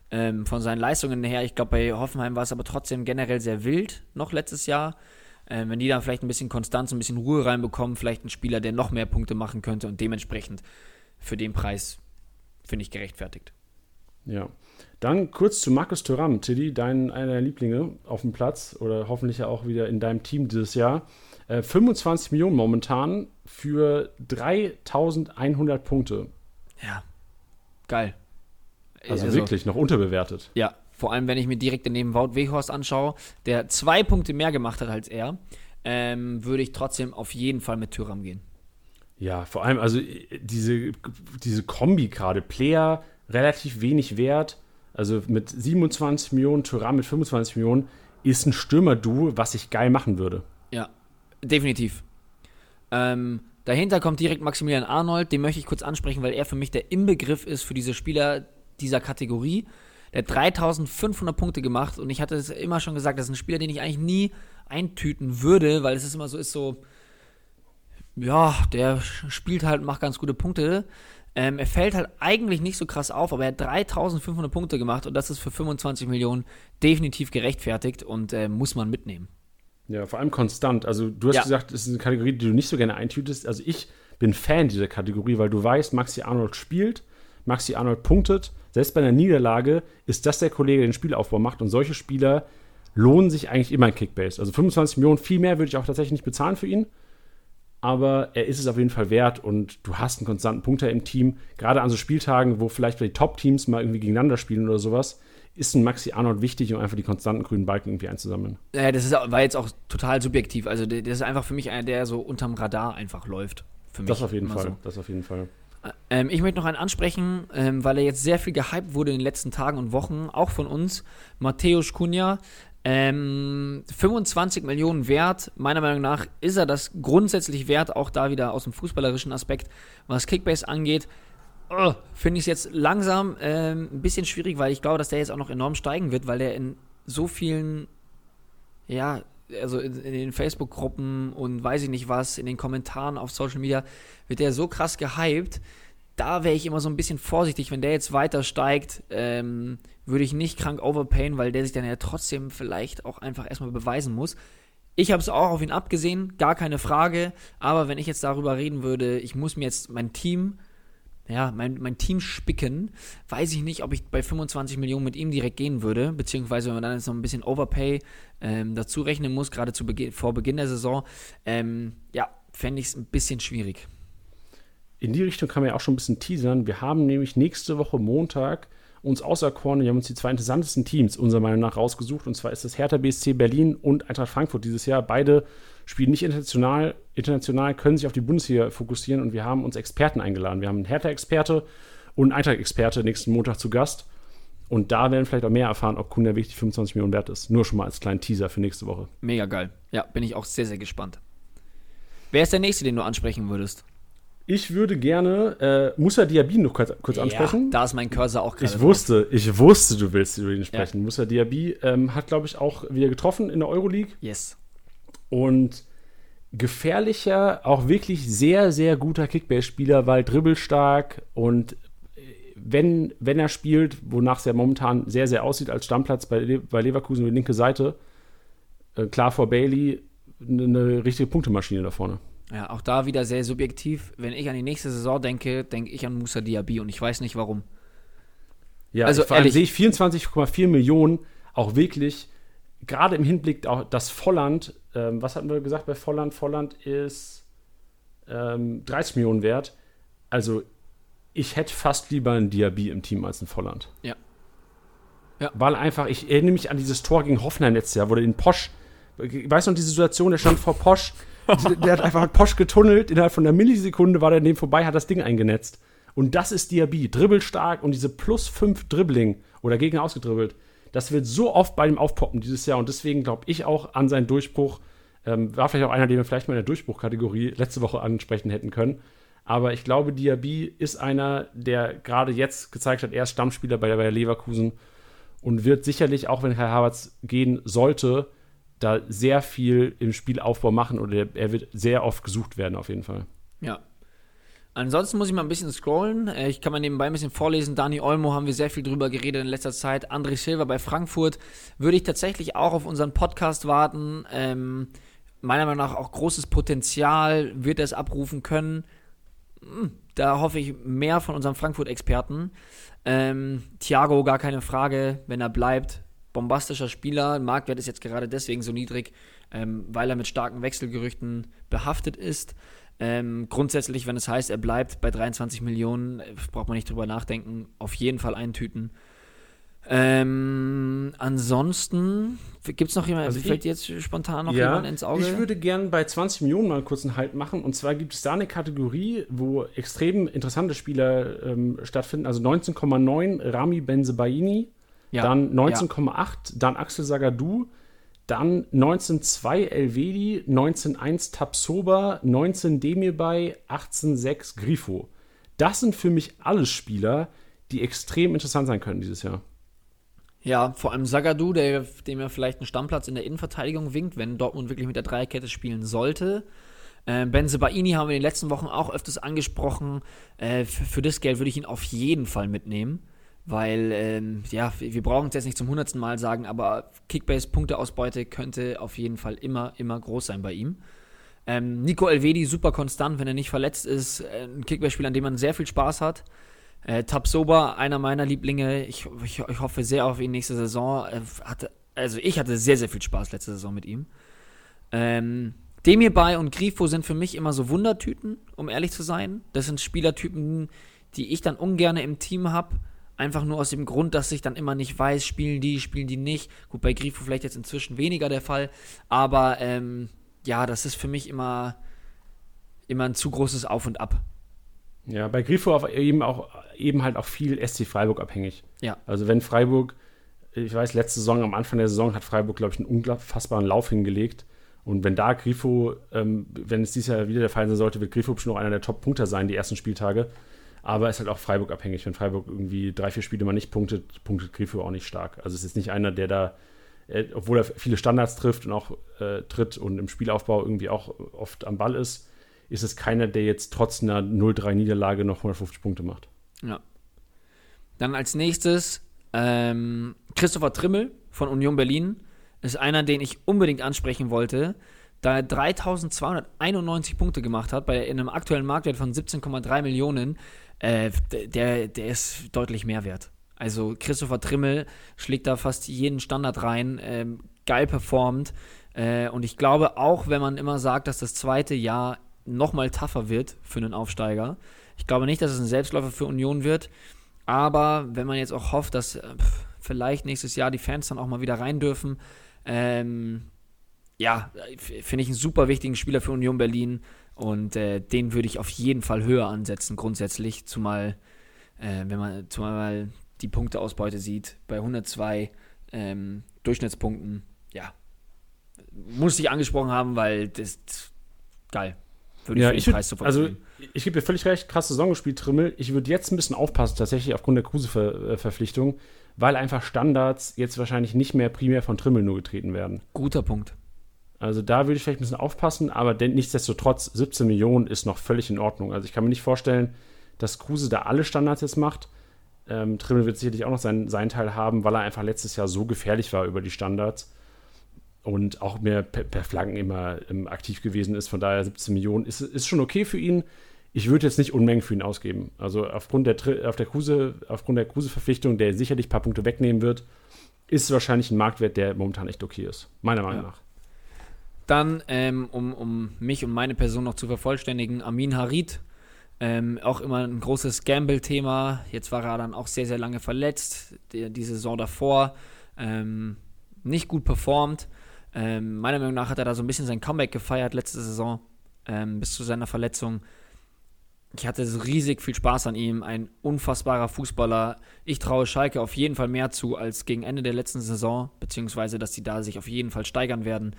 ähm, von seinen Leistungen her. Ich glaube, bei Hoffenheim war es aber trotzdem generell sehr wild noch letztes Jahr. Ähm, wenn die dann vielleicht ein bisschen Konstanz, ein bisschen Ruhe reinbekommen, vielleicht ein Spieler, der noch mehr Punkte machen könnte und dementsprechend für den Preis finde ich gerechtfertigt. Ja. Dann kurz zu Markus Thuram, Tiddy, dein einer deiner Lieblinge auf dem Platz oder hoffentlich ja auch wieder in deinem Team dieses Jahr. Äh, 25 Millionen momentan für 3100 Punkte. Ja, geil. Also, wirklich noch unterbewertet. Ja, vor allem, wenn ich mir direkt daneben Wout Weghorst anschaue, der zwei Punkte mehr gemacht hat als er, ähm, würde ich trotzdem auf jeden Fall mit Tyram gehen. Ja, vor allem, also äh, diese, diese Kombi gerade, Player relativ wenig wert, also mit 27 Millionen, Thuram mit 25 Millionen, ist ein Stürmer-Duo, was ich geil machen würde. Ja, definitiv. Ähm, dahinter kommt direkt Maximilian Arnold, den möchte ich kurz ansprechen, weil er für mich der Inbegriff ist für diese Spieler dieser Kategorie. Der hat 3500 Punkte gemacht und ich hatte es immer schon gesagt, das ist ein Spieler, den ich eigentlich nie eintüten würde, weil es ist immer so, ist so, ja, der spielt halt, macht ganz gute Punkte. Ähm, er fällt halt eigentlich nicht so krass auf, aber er hat 3500 Punkte gemacht und das ist für 25 Millionen definitiv gerechtfertigt und äh, muss man mitnehmen. Ja, vor allem konstant. Also du hast Ja. gesagt, es ist eine Kategorie, die du nicht so gerne eintütest. Also ich bin Fan dieser Kategorie, weil du weißt, Maxi Arnold spielt, Maxi Arnold punktet. Selbst bei einer Niederlage ist das der Kollege, der den Spielaufbau macht. Und solche Spieler lohnen sich eigentlich immer in Kickbase. Also 25 Millionen, viel mehr würde ich auch tatsächlich nicht bezahlen für ihn. Aber er ist es auf jeden Fall wert und du hast einen konstanten Punkter im Team. Gerade an so Spieltagen, wo vielleicht die Top-Teams mal irgendwie gegeneinander spielen oder sowas, ist ein Maxi Arnold wichtig, um einfach die konstanten grünen Balken irgendwie einzusammeln. Ja, das ist, war jetzt auch total subjektiv. Also, das ist einfach für mich einer, der so unterm Radar einfach läuft. Für mich Das auf jeden Fall. so. Das auf jeden Fall. Ähm, ich möchte noch einen ansprechen, ähm, weil er jetzt sehr viel gehypt wurde in den letzten Tagen und Wochen, auch von uns. Matthäus Cunha, ähm, 25 Millionen wert. Meiner Meinung nach ist er das grundsätzlich wert, auch da wieder aus dem fußballerischen Aspekt, was Kickbase angeht. Oh, Finde ich es jetzt langsam ähm, ein bisschen schwierig, weil ich glaube, dass der jetzt auch noch enorm steigen wird, weil der in so vielen ja, also in, in den Facebook-Gruppen und weiß ich nicht was, in den Kommentaren auf Social Media, wird der so krass gehypt. Da wäre ich immer so ein bisschen vorsichtig, wenn der jetzt weiter steigt, ähm, würde ich nicht krank overpayen, weil der sich dann ja trotzdem vielleicht auch einfach erstmal beweisen muss. Ich habe es auch auf ihn abgesehen, gar keine Frage. Aber wenn ich jetzt darüber reden würde, ich muss mir jetzt mein Team, ja, mein, mein Team spicken, weiß ich nicht, ob ich bei 25 Millionen mit ihm direkt gehen würde. Beziehungsweise, wenn man dann jetzt noch ein bisschen Overpay ähm, dazu rechnen muss, gerade zu Beginn, vor Beginn der Saison, ähm, ja, fände ich es ein bisschen schwierig. In die Richtung kann man ja auch schon ein bisschen teasern. Wir haben nämlich nächste Woche Montag uns auserkoren. Wir haben uns die zwei interessantesten Teams unserer Meinung nach rausgesucht. Und zwar ist das Hertha BSC Berlin und Eintracht Frankfurt dieses Jahr. Beide spielen nicht international, international können sich auf die Bundesliga fokussieren. Und wir haben uns Experten eingeladen. Wir haben einen Hertha-Experte und einen Eintracht-Experte nächsten Montag zu Gast. Und da werden vielleicht auch mehr erfahren, ob Kunde wirklich 25 Millionen wert ist. Nur schon mal als kleinen Teaser für nächste Woche. Mega geil. Ja, bin ich auch sehr, sehr gespannt. Wer ist der nächste, den du ansprechen würdest? Ich würde gerne äh, Musa Diaby noch kurz, kurz ansprechen. Da ist mein Cursor auch gerade. Ich wusste, ich wusste, du willst über ihn sprechen. Ja. Musa Diaby ähm, hat, glaube ich, auch wieder getroffen in der Euroleague. Yes. Und gefährlicher, auch wirklich sehr, sehr guter Kickbase-Spieler, weil dribbelstark und äh, wenn, wenn er spielt, wonach es ja momentan sehr, sehr aussieht als Stammplatz bei, Le bei Leverkusen die linke Seite, äh, klar vor Bailey, eine richtige Punktemaschine da vorne. Ja, auch da wieder sehr subjektiv. Wenn ich an die nächste Saison denke, denke ich an Musa Diaby und ich weiß nicht warum. Ja, also vor allem sehe ich 24,4 Millionen auch wirklich, gerade im Hinblick auf das Volland, ähm, was hatten wir gesagt bei Volland? Volland ist ähm, 30 Millionen wert. Also ich hätte fast lieber ein Diaby im Team als ein Volland. Ja. ja. Weil einfach, ich erinnere mich an dieses Tor gegen Hoffenheim letztes Jahr, wo der den Posch, weißt du noch, diese Situation, der stand vor Posch der hat einfach Posch getunnelt, innerhalb von einer Millisekunde war der dem vorbei, hat das Ding eingenetzt. Und das ist Diaby, dribbelstark und diese plus 5 Dribbling oder Gegner ausgedribbelt, das wird so oft bei ihm aufpoppen dieses Jahr und deswegen glaube ich auch an seinen Durchbruch. Ähm, war vielleicht auch einer, den wir vielleicht mal in der Durchbruchkategorie letzte Woche ansprechen hätten können. Aber ich glaube, Diaby ist einer, der gerade jetzt gezeigt hat, er ist Stammspieler bei der, bei Leverkusen und wird sicherlich, auch wenn Herr Havertz gehen sollte, da sehr viel im Spielaufbau machen oder er wird sehr oft gesucht werden, auf jeden Fall. Ja. Ansonsten muss ich mal ein bisschen scrollen. Äh, ich kann mal nebenbei ein bisschen vorlesen. Dani Olmo haben wir sehr viel drüber geredet in letzter Zeit. André Silva bei Frankfurt würde ich tatsächlich auch auf unseren Podcast warten. Ähm, meiner Meinung nach auch großes Potenzial, wird er es abrufen können. Hm, da hoffe ich mehr von unserem Frankfurt-Experten. Ähm, Thiago, gar keine Frage, wenn er bleibt, bombastischer Spieler. Marktwert ist jetzt gerade deswegen so niedrig, ähm, weil er mit starken Wechselgerüchten behaftet ist. Ähm, grundsätzlich, wenn es heißt, er bleibt bei 23 Millionen, äh, braucht man nicht drüber nachdenken. Auf jeden Fall eintüten. Ähm, ansonsten gibt es noch jemanden, also fällt jetzt spontan noch ja, jemand ins Auge? Ich würde gerne bei 20 Millionen mal kurz einen Halt machen. Und zwar gibt es da eine Kategorie, wo extrem interessante Spieler ähm, stattfinden. Also 19,9 Rami Benzebaini, ja. Dann 19,8, ja. dann Axel Sagadou, dann 19,2 Elvedi, 19,1 Tapsoba, 19 Demirbay, 18,6 Grifo. Das sind für mich alle Spieler, die extrem interessant sein können dieses Jahr. Ja, vor allem Sagadou, der, dem ja vielleicht einen Stammplatz in der Innenverteidigung winkt, wenn Dortmund wirklich mit der Dreierkette spielen sollte. Äh, Benzebaini haben wir in den letzten Wochen auch öfters angesprochen. Äh, für, für das Geld würde ich ihn auf jeden Fall mitnehmen weil, ähm, ja, wir brauchen es jetzt nicht zum hundertsten Mal sagen, aber Kickbase-Punkteausbeute könnte auf jeden Fall immer, immer groß sein bei ihm. Ähm, Nico Elvedi super konstant, wenn er nicht verletzt ist. Äh, ein Kickbase-Spiel, an dem man sehr viel Spaß hat. Äh, Tabsoba, einer meiner Lieblinge. Ich, ich, ich, hoffe sehr auf ihn nächste Saison. Äh, hatte, also ich hatte sehr, sehr viel Spaß letzte Saison mit ihm. Ähm, Demirbay und Grifo sind für mich immer so Wundertüten, um ehrlich zu sein. Das sind Spielertypen, die ich dann ungern im Team habe Einfach nur aus dem Grund, dass ich dann immer nicht weiß, spielen die, spielen die nicht. Gut, bei Grifo vielleicht jetzt inzwischen weniger der Fall. Aber ähm, ja, das ist für mich immer, immer ein zu großes Auf und Ab. Ja, bei Grifo eben, auch, eben halt auch viel SC Freiburg abhängig. Ja. Also wenn Freiburg, ich weiß, letzte Saison, am Anfang der Saison hat Freiburg, glaube ich, einen unfassbaren Lauf hingelegt. Und wenn da Grifo, ähm, wenn es dieses Jahr wieder der Fall sein sollte, wird Grifo schon noch einer der Top-Punkter sein, die ersten Spieltage. Aber ist halt auch Freiburg abhängig. Wenn Freiburg irgendwie drei, vier Spiele mal nicht punktet, punktet Grifo auch nicht stark. Also es ist nicht einer, der da äh, obwohl er viele Standards trifft und auch äh, tritt und im Spielaufbau irgendwie auch oft am Ball ist, ist es keiner, der jetzt trotz einer 0-3-Niederlage noch 150 Punkte macht. Ja. Dann als nächstes ähm, Christopher Trimmel von Union Berlin ist einer, den ich unbedingt ansprechen wollte, da er 3291 Punkte gemacht hat bei einem aktuellen Marktwert von 17,3 Millionen. Äh, der, der ist deutlich mehr wert. Also Christopher Trimmel schlägt da fast jeden Standard rein, ähm, geil performt. Äh, und ich glaube, auch wenn man immer sagt, dass das zweite Jahr nochmal tougher wird für einen Aufsteiger, ich glaube nicht, dass es ein Selbstläufer für Union wird. Aber wenn man jetzt auch hofft, dass äh, vielleicht nächstes Jahr die Fans dann auch mal wieder rein dürfen, ähm, ja, finde ich einen super wichtigen Spieler für Union Berlin und äh, den würde ich auf jeden Fall höher ansetzen, grundsätzlich, zumal, äh, wenn man zumal die Punkteausbeute sieht, bei 102 ähm, Durchschnittspunkten, ja, muss ich angesprochen haben, weil das ist geil. Würde ja, ich, ich würd, also ich gebe dir völlig recht, krass Saison gespielt, Trimmel. Ich würde jetzt ein bisschen aufpassen, tatsächlich aufgrund der Kruse-Verpflichtung, weil einfach Standards jetzt wahrscheinlich nicht mehr primär von Trimmel nur getreten werden. Guter Punkt. Also da würde ich vielleicht ein bisschen aufpassen, aber denn, nichtsdestotrotz, 17 Millionen ist noch völlig in Ordnung. Also ich kann mir nicht vorstellen, dass Kruse da alle Standards jetzt macht. Ähm, Trimmel wird sicherlich auch noch sein, seinen Teil haben, weil er einfach letztes Jahr so gefährlich war über die Standards und auch mehr per, per Flaggen immer ähm, aktiv gewesen ist. Von daher 17 Millionen ist, ist schon okay für ihn. Ich würde jetzt nicht Unmengen für ihn ausgeben. Also aufgrund der, auf der Kruse, aufgrund der Kruse-Verpflichtung, der sicherlich ein paar Punkte wegnehmen wird, ist wahrscheinlich ein Marktwert, der momentan echt okay ist. Meiner Meinung ja. nach. Dann, ähm, um, um mich und meine Person noch zu vervollständigen, Amin Harid. Ähm, auch immer ein großes Gamble-Thema. Jetzt war er dann auch sehr, sehr lange verletzt. Die, die Saison davor ähm, nicht gut performt. Ähm, meiner Meinung nach hat er da so ein bisschen sein Comeback gefeiert letzte Saison, ähm, bis zu seiner Verletzung. Ich hatte so riesig viel Spaß an ihm, ein unfassbarer Fußballer. Ich traue Schalke auf jeden Fall mehr zu als gegen Ende der letzten Saison, beziehungsweise dass sie da sich auf jeden Fall steigern werden.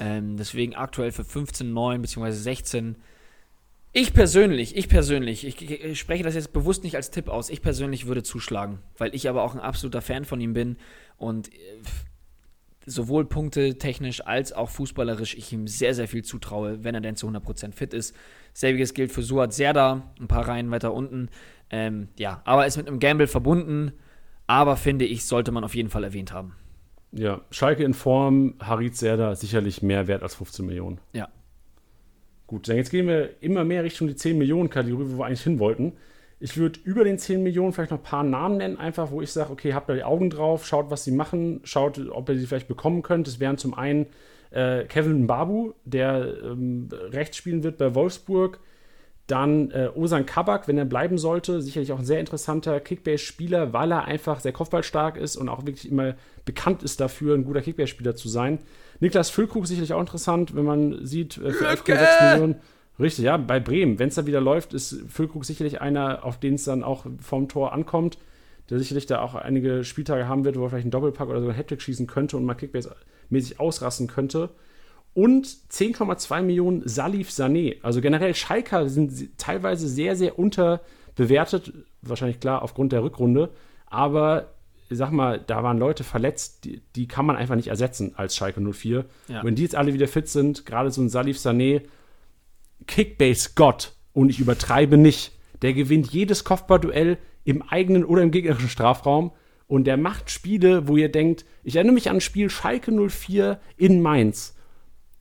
Ähm, deswegen aktuell für 15, 9 beziehungsweise 16. Ich persönlich, ich persönlich, ich, ich, spreche das jetzt bewusst nicht als Tipp aus. Ich persönlich würde zuschlagen, weil ich aber auch ein absoluter Fan von ihm bin und äh, sowohl punktetechnisch als auch fußballerisch ich ihm sehr, sehr viel zutraue, wenn er denn zu 100% fit ist. Selbiges gilt für Suat Serda, ein paar Reihen weiter unten. Ähm, ja, aber ist mit einem Gamble verbunden, aber finde ich, sollte man auf jeden Fall erwähnt haben. Ja, Schalke in Form, Harit Serda sicherlich mehr wert als 15 Millionen. Ja. Gut, dann jetzt gehen wir immer mehr Richtung die 10 Millionen Kategorie, wo wir eigentlich hin wollten. Ich würde über den 10 Millionen vielleicht noch ein paar Namen nennen, einfach, wo ich sage, okay, habt da die Augen drauf, schaut, was sie machen, schaut, ob ihr sie vielleicht bekommen könnt. Das wären zum einen äh, Kevin Babu, der ähm, rechts spielen wird bei Wolfsburg. Dann äh, Osan Kabak, wenn er bleiben sollte, sicherlich auch ein sehr interessanter Kickbase-Spieler, weil er einfach sehr kopfballstark ist und auch wirklich immer bekannt ist dafür, ein guter Kickbase-Spieler zu sein. Niklas Füllkrug sicherlich auch interessant, wenn man sieht, äh, für 11,6 Millionen Richtig, ja, bei Bremen, wenn es da wieder läuft, ist Füllkrug sicherlich einer, auf den es dann auch vom Tor ankommt, der sicherlich da auch einige Spieltage haben wird, wo er vielleicht einen Doppelpack oder so einen Hattrick schießen könnte und mal Kickbase-mäßig ausrasten könnte. Und 10,2 Millionen Salif Sané. Also generell Schalker sind teilweise sehr, sehr unterbewertet. Wahrscheinlich klar aufgrund der Rückrunde. Aber ich sag mal, da waren Leute verletzt, die, die kann man einfach nicht ersetzen als Schalke 04. Ja. Wenn die jetzt alle wieder fit sind, gerade so ein Salif Sané, Kickbase-Gott, und ich übertreibe nicht, der gewinnt jedes Kopfballduell im eigenen oder im gegnerischen Strafraum und der macht Spiele, wo ihr denkt, ich erinnere mich an ein Spiel Schalke 04 in Mainz.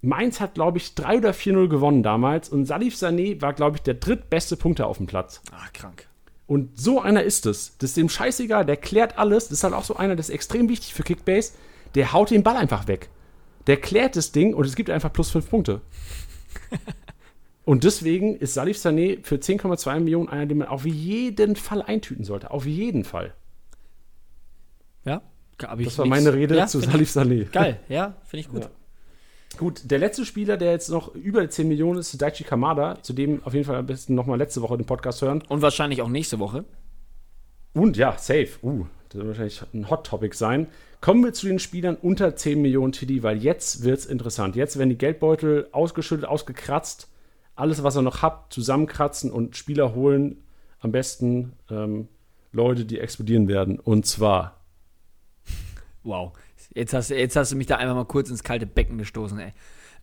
Mainz hat, glaube ich, 3 oder 4-0 gewonnen damals und Salif Sané war, glaube ich, der drittbeste Punkter auf dem Platz. Ah, krank. Und so einer ist es. Das ist dem scheißegal, der klärt alles. Das ist halt auch so einer, das ist extrem wichtig für Kickbase. Der haut den Ball einfach weg. Der klärt das Ding und es gibt einfach plus 5 Punkte. Und deswegen ist Salif Sané für 10,2 Millionen einer, den man auf jeden Fall eintüten sollte. Auf jeden Fall. Ja, das war meine Rede ja, zu Salif Sané. Geil, ja, finde ich gut. Ja. Gut, der letzte Spieler, der jetzt noch über 10 Millionen ist, ist Daichi Kamada, zu dem auf jeden Fall am besten nochmal letzte Woche den Podcast hören. Und wahrscheinlich auch nächste Woche. Und ja, safe. Uh, das wird wahrscheinlich ein Hot Topic sein. Kommen wir zu den Spielern unter 10 Millionen TD, weil jetzt wird es interessant. Jetzt werden die Geldbeutel ausgeschüttet, ausgekratzt alles, was er noch hat, zusammenkratzen und Spieler holen. Am besten ähm, Leute, die explodieren werden. Und zwar. Wow. Jetzt hast, jetzt hast du mich da einfach mal kurz ins kalte Becken gestoßen, ey.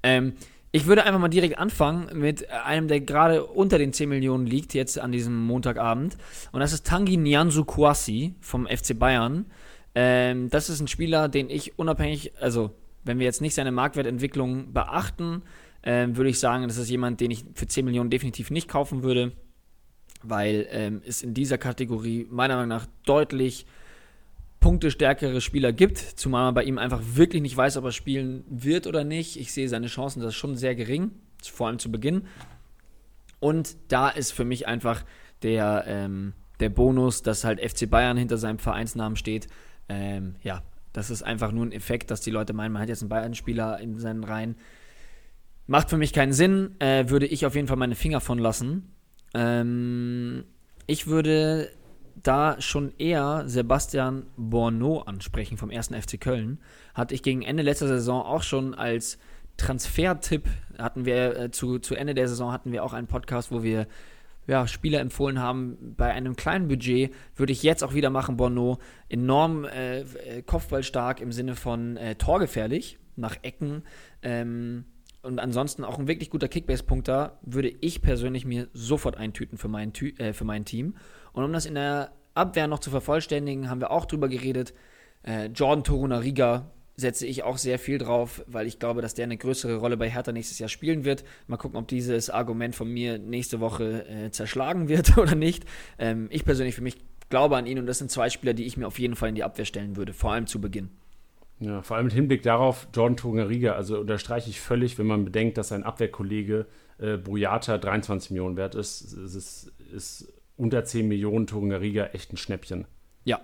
Ähm, ich würde einfach mal direkt anfangen mit einem, der gerade unter den 10 Millionen liegt, jetzt an diesem Montagabend. Und das ist Tangi Nianzu Kouassi vom FC Bayern. Ähm, das ist ein Spieler, den ich unabhängig, also wenn wir jetzt nicht seine Marktwertentwicklung beachten, ähm, würde ich sagen, das ist jemand, den ich für 10 Millionen definitiv nicht kaufen würde, weil ähm, es in dieser Kategorie meiner Meinung nach deutlich punktestärkere Spieler gibt, zumal man bei ihm einfach wirklich nicht weiß, ob er spielen wird oder nicht. Ich sehe seine Chancen, das ist schon sehr gering, vor allem zu Beginn. Und da ist für mich einfach der, ähm, der Bonus, dass halt FC Bayern hinter seinem Vereinsnamen steht. Ähm, ja, das ist einfach nur ein Effekt, dass die Leute meinen, man hat jetzt einen Bayern-Spieler in seinen Reihen. Macht für mich keinen Sinn, äh, würde ich auf jeden Fall meine Finger von lassen. Ähm, ich würde da schon eher Sebastian Borneau ansprechen vom 1. FC Köln. Hatte ich gegen Ende letzter Saison auch schon als Transfertipp, hatten wir äh, zu, zu Ende der Saison hatten wir auch einen Podcast, wo wir ja, Spieler empfohlen haben, bei einem kleinen Budget, würde ich jetzt auch wieder machen, Borneau. Enorm äh, äh kopfballstark im Sinne von äh, torgefährlich, nach Ecken. Ähm, und ansonsten auch ein wirklich guter Kickbase-Punkter, würde ich persönlich mir sofort eintüten für mein, äh, für mein Team. Und um das in der Abwehr noch zu vervollständigen, haben wir auch drüber geredet. Äh, Jordan Torunariga setze ich auch sehr viel drauf, weil ich glaube, dass der eine größere Rolle bei Hertha nächstes Jahr spielen wird. Mal gucken, ob dieses Argument von mir nächste Woche äh, zerschlagen wird oder nicht. Ähm, ich persönlich für mich glaube an ihn und das sind zwei Spieler, die ich mir auf jeden Fall in die Abwehr stellen würde, vor allem zu Beginn. Ja, vor allem mit Hinblick darauf, Jordan Tungariga, also unterstreiche ich völlig, wenn man bedenkt, dass sein Abwehrkollege äh, Boyata 23 Millionen wert ist, ist, ist, ist unter 10 Millionen Tungariga echt ein Schnäppchen. Ja.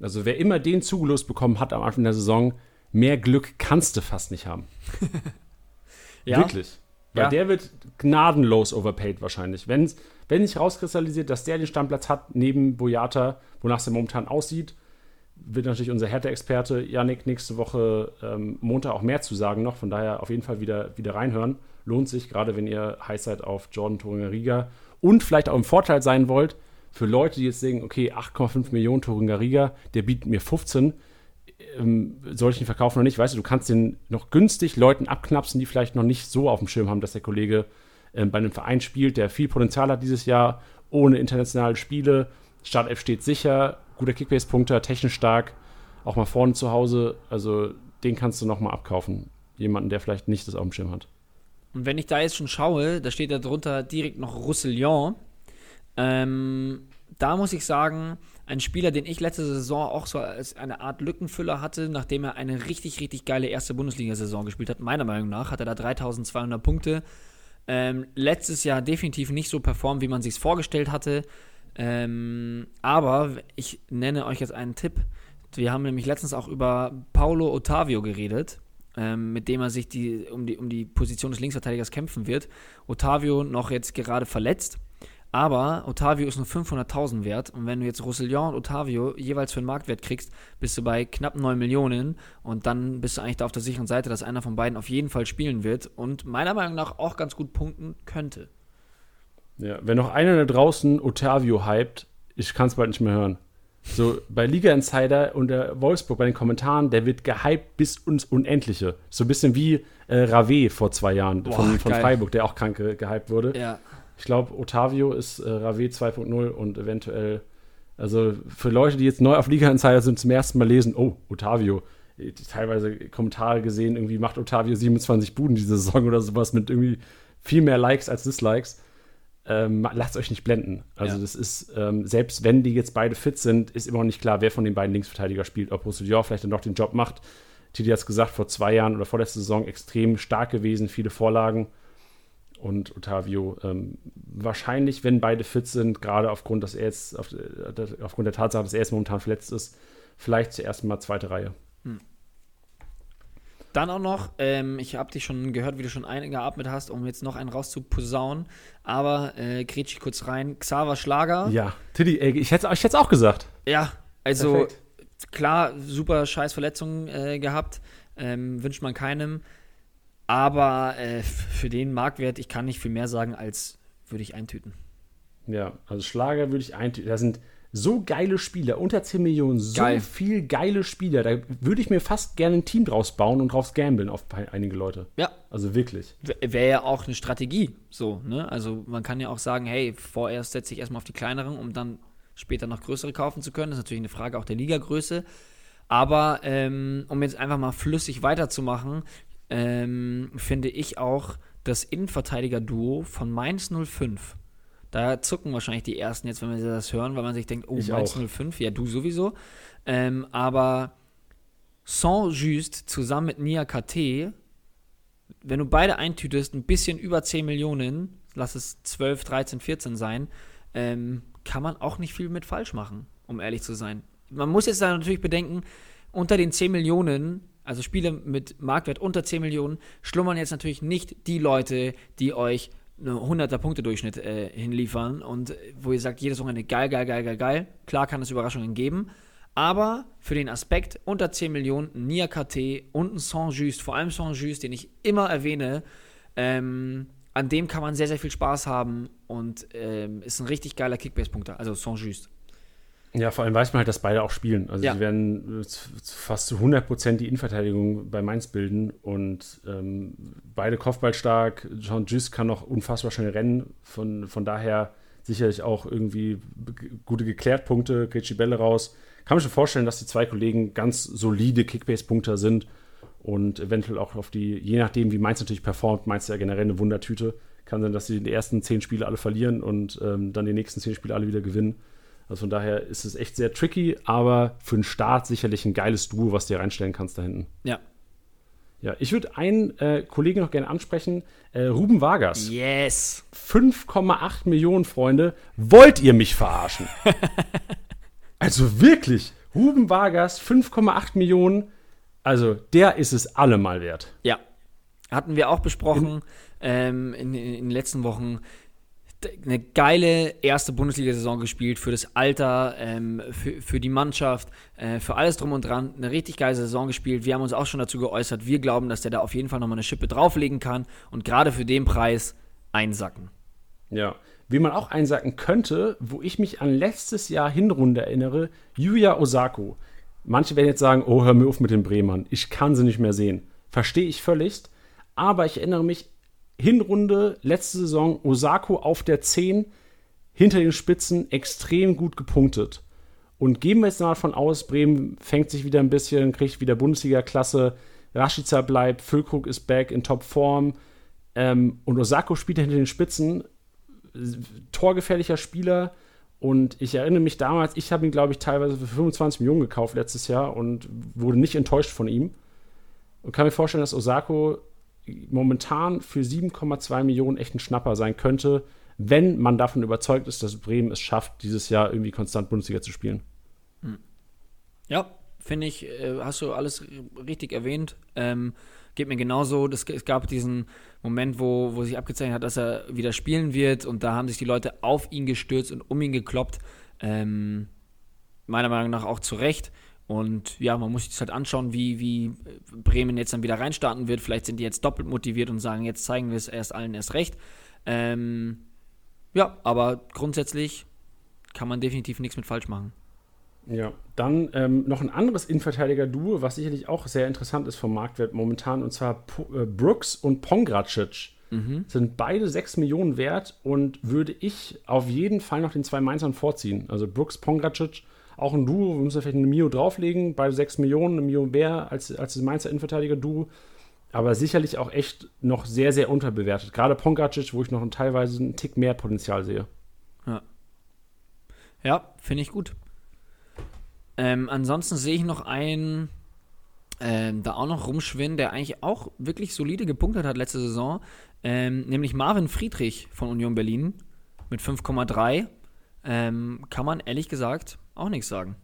Also wer immer den zugelost bekommen hat am Anfang der Saison, mehr Glück kannst du fast nicht haben. ja. Wirklich. Weil ja. der wird gnadenlos overpaid wahrscheinlich. Wenn's, wenn sich rauskristallisiert, dass der den Stammplatz hat neben Boyata, wonach es momentan aussieht, wird natürlich unser Härte-Experte Yannick nächste Woche ähm, Montag auch mehr zu sagen noch. Von daher auf jeden Fall wieder, wieder reinhören. Lohnt sich, gerade wenn ihr heiß seid auf Jordan Turinga und vielleicht auch im Vorteil sein wollt, für Leute, die jetzt denken, okay, 8,5 Millionen Turinga Riga, der bietet mir 15, ähm, soll ich ihn verkaufen oder nicht? Weißt du, du kannst den noch günstig Leuten abknapsen, die vielleicht noch nicht so auf dem Schirm haben, dass der Kollege ähm, bei einem Verein spielt, der viel Potenzial hat dieses Jahr, ohne internationale Spiele. Startelf steht sicher, guter Kickbase-Punkter, technisch stark, auch mal vorne zu Hause. Also den kannst du nochmal abkaufen. Jemanden, der vielleicht nicht das auf dem Schirm hat. Und wenn ich da jetzt schon schaue, da steht da drunter direkt noch Roussillon. Ähm, da muss ich sagen, ein Spieler, den ich letzte Saison auch so als eine Art Lückenfüller hatte, nachdem er eine richtig, richtig geile erste Bundesliga-Saison gespielt hat, meiner Meinung nach, hat er da 3200 Punkte. Ähm, letztes Jahr definitiv nicht so performt, wie man sich vorgestellt hatte. Ähm, aber ich nenne euch jetzt einen Tipp. Wir haben nämlich letztens auch über Paulo Ottavio geredet, ähm, mit dem er sich die, um, die, um die Position des Linksverteidigers kämpfen wird. Ottavio noch jetzt gerade verletzt. Aber Ottavio ist nur 500.000 wert und wenn du jetzt Roussillon und Ottavio jeweils für einen Marktwert kriegst, bist du bei knapp 9 Millionen und dann bist du eigentlich da auf der sicheren Seite, dass einer von beiden auf jeden Fall spielen wird und meiner Meinung nach auch ganz gut punkten könnte. Ja, wenn noch einer da draußen Otavio hypt, ich kann es bald nicht mehr hören. So, bei Liga Insider und der Wolfsburg bei den Kommentaren, der wird gehypt bis ins Unendliche. So ein bisschen wie äh, Rave vor zwei Jahren Boah, von, von Freiburg, der auch krank gehypt wurde. Ja. Ich glaube, Otavio ist äh, Rave 2.0 und eventuell, also für Leute, die jetzt neu auf Liga Insider sind, zum ersten Mal lesen, oh, Otavio. Teilweise Kommentare gesehen, irgendwie macht Otavio 27 Buden diese Saison oder sowas mit irgendwie viel mehr Likes als Dislikes ähm, lasst euch nicht blenden. Also ja. das ist, ähm, selbst wenn die jetzt beide fit sind, ist immer noch nicht klar, wer von den beiden Linksverteidiger spielt. Ob Roussillon vielleicht dann doch den Job macht. Titi hat es gesagt, vor zwei Jahren oder vor der Saison extrem stark gewesen, viele Vorlagen. Und Otavio ähm, wahrscheinlich, wenn beide fit sind, gerade aufgrund, dass er jetzt, auf, äh, aufgrund der Tatsache, dass er jetzt momentan verletzt ist, vielleicht zuerst mal zweite Reihe. Dann auch noch, ähm, ich habe dich schon gehört, wie du schon eingeatmet hast, um jetzt noch einen rauszuposaunen. Aber äh, grätsch ich kurz rein. Xaver Schlager. Ja, Tiddy, ey, ich hätte es auch gesagt. Ja, also Perfekt. klar, super scheiß Verletzungen äh, gehabt. Ähm, wünscht man keinem. Aber äh, für den Marktwert, ich kann nicht viel mehr sagen, als würde ich eintüten. Ja, also Schlager würde ich eintüten. Da sind so geile Spieler, unter 10 Millionen, so Geil. viel geile Spieler. Da würde ich mir fast gerne ein Team draus bauen und draus gambeln auf ein- einige Leute. Ja, Also wirklich. wäre ja auch eine Strategie, so, ne? Also man kann ja auch sagen, hey, vorerst setze ich erstmal auf die kleineren, um dann später noch größere kaufen zu können. Das ist natürlich eine Frage auch der Ligagröße. Aber ähm, um jetzt einfach mal flüssig weiterzumachen, ähm, finde ich auch das Innenverteidiger-Duo von Mainz 05. Da zucken wahrscheinlich die ersten jetzt, wenn wir das hören, weil man sich denkt, oh, Ich Mainz auch. 05, ja, du sowieso. Ähm, aber Saint-Just zusammen mit Nia KT, wenn du beide eintütest, ein bisschen über 10 Millionen, lass es 12, 13, 14 sein, ähm, kann man auch nicht viel mit falsch machen, um ehrlich zu sein. Man muss jetzt natürlich bedenken, unter den 10 Millionen, also Spiele mit Marktwert unter 10 Millionen, schlummern jetzt natürlich nicht die Leute, die euch eine 100er Punkte-Durchschnitt äh, hinliefern und äh, wo ihr sagt, jedes Wochenende geil, geil, geil, geil, geil. Klar kann es Überraschungen geben, aber für den Aspekt unter 10 Millionen, Nia KT und ein Saint-Just, vor allem Saint-Just, den ich immer erwähne, ähm, an dem kann man sehr, sehr viel Spaß haben und ähm, ist ein richtig geiler Kickbase-Punkter, also Saint-Just. Ja, vor allem weiß man halt, dass beide auch spielen. Also Ja. sie werden äh, fast zu 100% die Innenverteidigung bei Mainz bilden und ähm, beide kopfballstark. Jean Just kann noch unfassbar schnell rennen. Von, von daher sicherlich auch irgendwie gute Geklärtpunkte, kriegt die Bälle raus. Kann man schon vorstellen, dass die zwei Kollegen ganz solide Kickbase-Punkter sind und eventuell auch auf die, je nachdem, wie Mainz natürlich performt, Mainz ist ja generell eine Wundertüte. Kann sein, dass sie die ersten zehn Spiele alle verlieren und ähm, dann die nächsten zehn Spiele alle wieder gewinnen. Also von daher ist es echt sehr tricky, aber für den Start sicherlich ein geiles Duo, was du dir reinstellen kannst da hinten. Ja. Ja, ich würde einen äh, Kollegen noch gerne ansprechen. Äh, Ruben Vargas. Yes. 5,8 Millionen Freunde. Wollt ihr mich verarschen? also wirklich. Ruben Vargas, 5,8 Millionen. Also der ist es allemal wert. Ja. Hatten wir auch besprochen ähm, in, in, in den letzten Wochen. Eine geile erste Bundesliga-Saison gespielt für das Alter, ähm, für, für die Mannschaft, äh, für alles drum und dran. Eine richtig geile Saison gespielt. Wir haben uns auch schon dazu geäußert. Wir glauben, dass der da auf jeden Fall nochmal eine Schippe drauflegen kann und gerade für den Preis einsacken. Ja. Wie man auch einsacken könnte, wo ich mich an letztes Jahr Hinrunde erinnere, Yuya Osako. Manche werden jetzt sagen, oh, hör mir auf mit den Bremern. Ich kann sie nicht mehr sehen. Verstehe ich völligst. Aber ich erinnere mich, Hinrunde, letzte Saison, Osako auf der 10, hinter den Spitzen, extrem gut gepunktet. Und gehen wir jetzt mal davon aus, Bremen fängt sich wieder ein bisschen, kriegt wieder Bundesliga-Klasse, Rashica bleibt, Füllkrug ist back in Topform ähm, und Osako spielt hinter den Spitzen, torgefährlicher Spieler. Und ich erinnere mich damals, ich habe ihn, glaube ich, teilweise für 25 Millionen gekauft letztes Jahr und wurde nicht enttäuscht von ihm. Und kann mir vorstellen, dass Osako momentan für 7,2 Millionen echt ein Schnapper sein könnte, wenn man davon überzeugt ist, dass Bremen es schafft, dieses Jahr irgendwie konstant Bundesliga zu spielen. Ja, finde ich, äh, hast du alles richtig erwähnt. Ähm, geht mir genauso. Das, es gab diesen Moment, wo, wo sich abgezeichnet hat, dass er wieder spielen wird und da haben sich die Leute auf ihn gestürzt und um ihn gekloppt. Ähm, meiner Meinung nach auch zu Recht. Und ja, man muss sich das halt anschauen, wie, wie Bremen jetzt dann wieder reinstarten wird. Vielleicht sind die jetzt doppelt motiviert und sagen, jetzt zeigen wir es erst allen erst recht. Ähm, ja, aber grundsätzlich kann man definitiv nichts mit falsch machen. Ja, dann ähm, noch ein anderes Innenverteidiger-Duo, was sicherlich auch sehr interessant ist vom Marktwert momentan, und zwar Po- äh, Brooks und Pongracic. Sind beide 6 Millionen wert und würde ich auf jeden Fall noch den zwei Mainzern vorziehen. Also Brooks, Pongracic, auch ein Duo, wir müssen vielleicht eine Mio drauflegen, beide 6 Millionen, eine Mio mehr als, als das Mainzer Innenverteidiger-Duo. Aber sicherlich auch echt noch sehr, sehr unterbewertet. Gerade Pongracic, wo ich noch teilweise einen Tick mehr Potenzial sehe. Ja, finde ich gut. Ähm, ansonsten sehe ich noch einen, ähm, da auch noch rumschwinden, der eigentlich auch wirklich solide gepunktet hat letzte Saison, ähm, nämlich Marvin Friedrich von Union Berlin mit 5,3. Ähm, kann man ehrlich gesagt auch nichts sagen.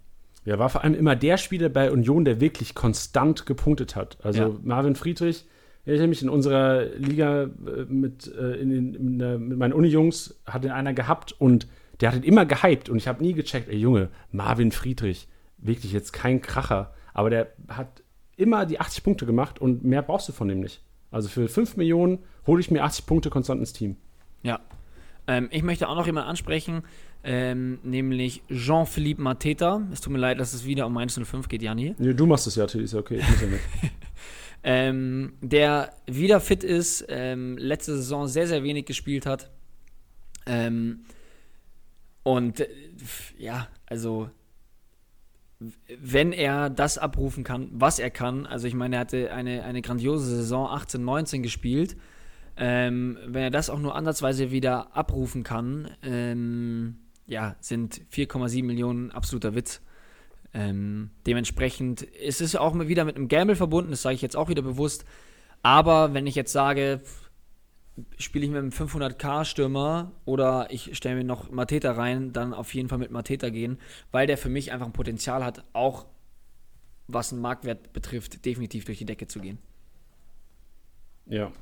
Ja, war vor allem immer der Spieler bei Union, der wirklich konstant gepunktet hat. Also Ja. Marvin Friedrich, ich erinnere mich in unserer Liga äh, mit, äh, in den, in der, mit meinen Uni-Jungs, hat den einer gehabt und der hat ihn immer gehypt und ich habe nie gecheckt, ey Junge, Marvin Friedrich, wirklich jetzt kein Kracher, aber der hat immer die 80 Punkte gemacht und mehr brauchst du von dem nicht. Also für 5 Millionen hole ich mir 80 Punkte konstant ins Team. Ja. Ähm, ich möchte auch noch jemanden ansprechen, ähm, nämlich Jean-Philippe Mateta. Es tut mir leid, dass es wieder um 105 geht, Janni. Nee, du machst es ja, ist ja okay, ich muss ja nicht. ähm, der wieder fit ist, ähm, letzte Saison sehr, sehr wenig gespielt hat. Ähm, und äh, ja, also wenn er das abrufen kann, was er kann, also ich meine, er hatte eine, eine grandiose Saison 18, 19 gespielt, ähm, wenn er das auch nur ansatzweise wieder abrufen kann, ähm, ja, sind 4,7 Millionen absoluter Witz. Ähm, dementsprechend ist es auch wieder mit einem Gamble verbunden, das sage ich jetzt auch wieder bewusst. Aber wenn ich jetzt sage, spiele ich mit einem 500k-Stürmer oder ich stelle mir noch Mateta rein, dann auf jeden Fall mit Mateta gehen, weil der für mich einfach ein Potenzial hat, auch was einen Marktwert betrifft, definitiv durch die Decke zu gehen. Ja.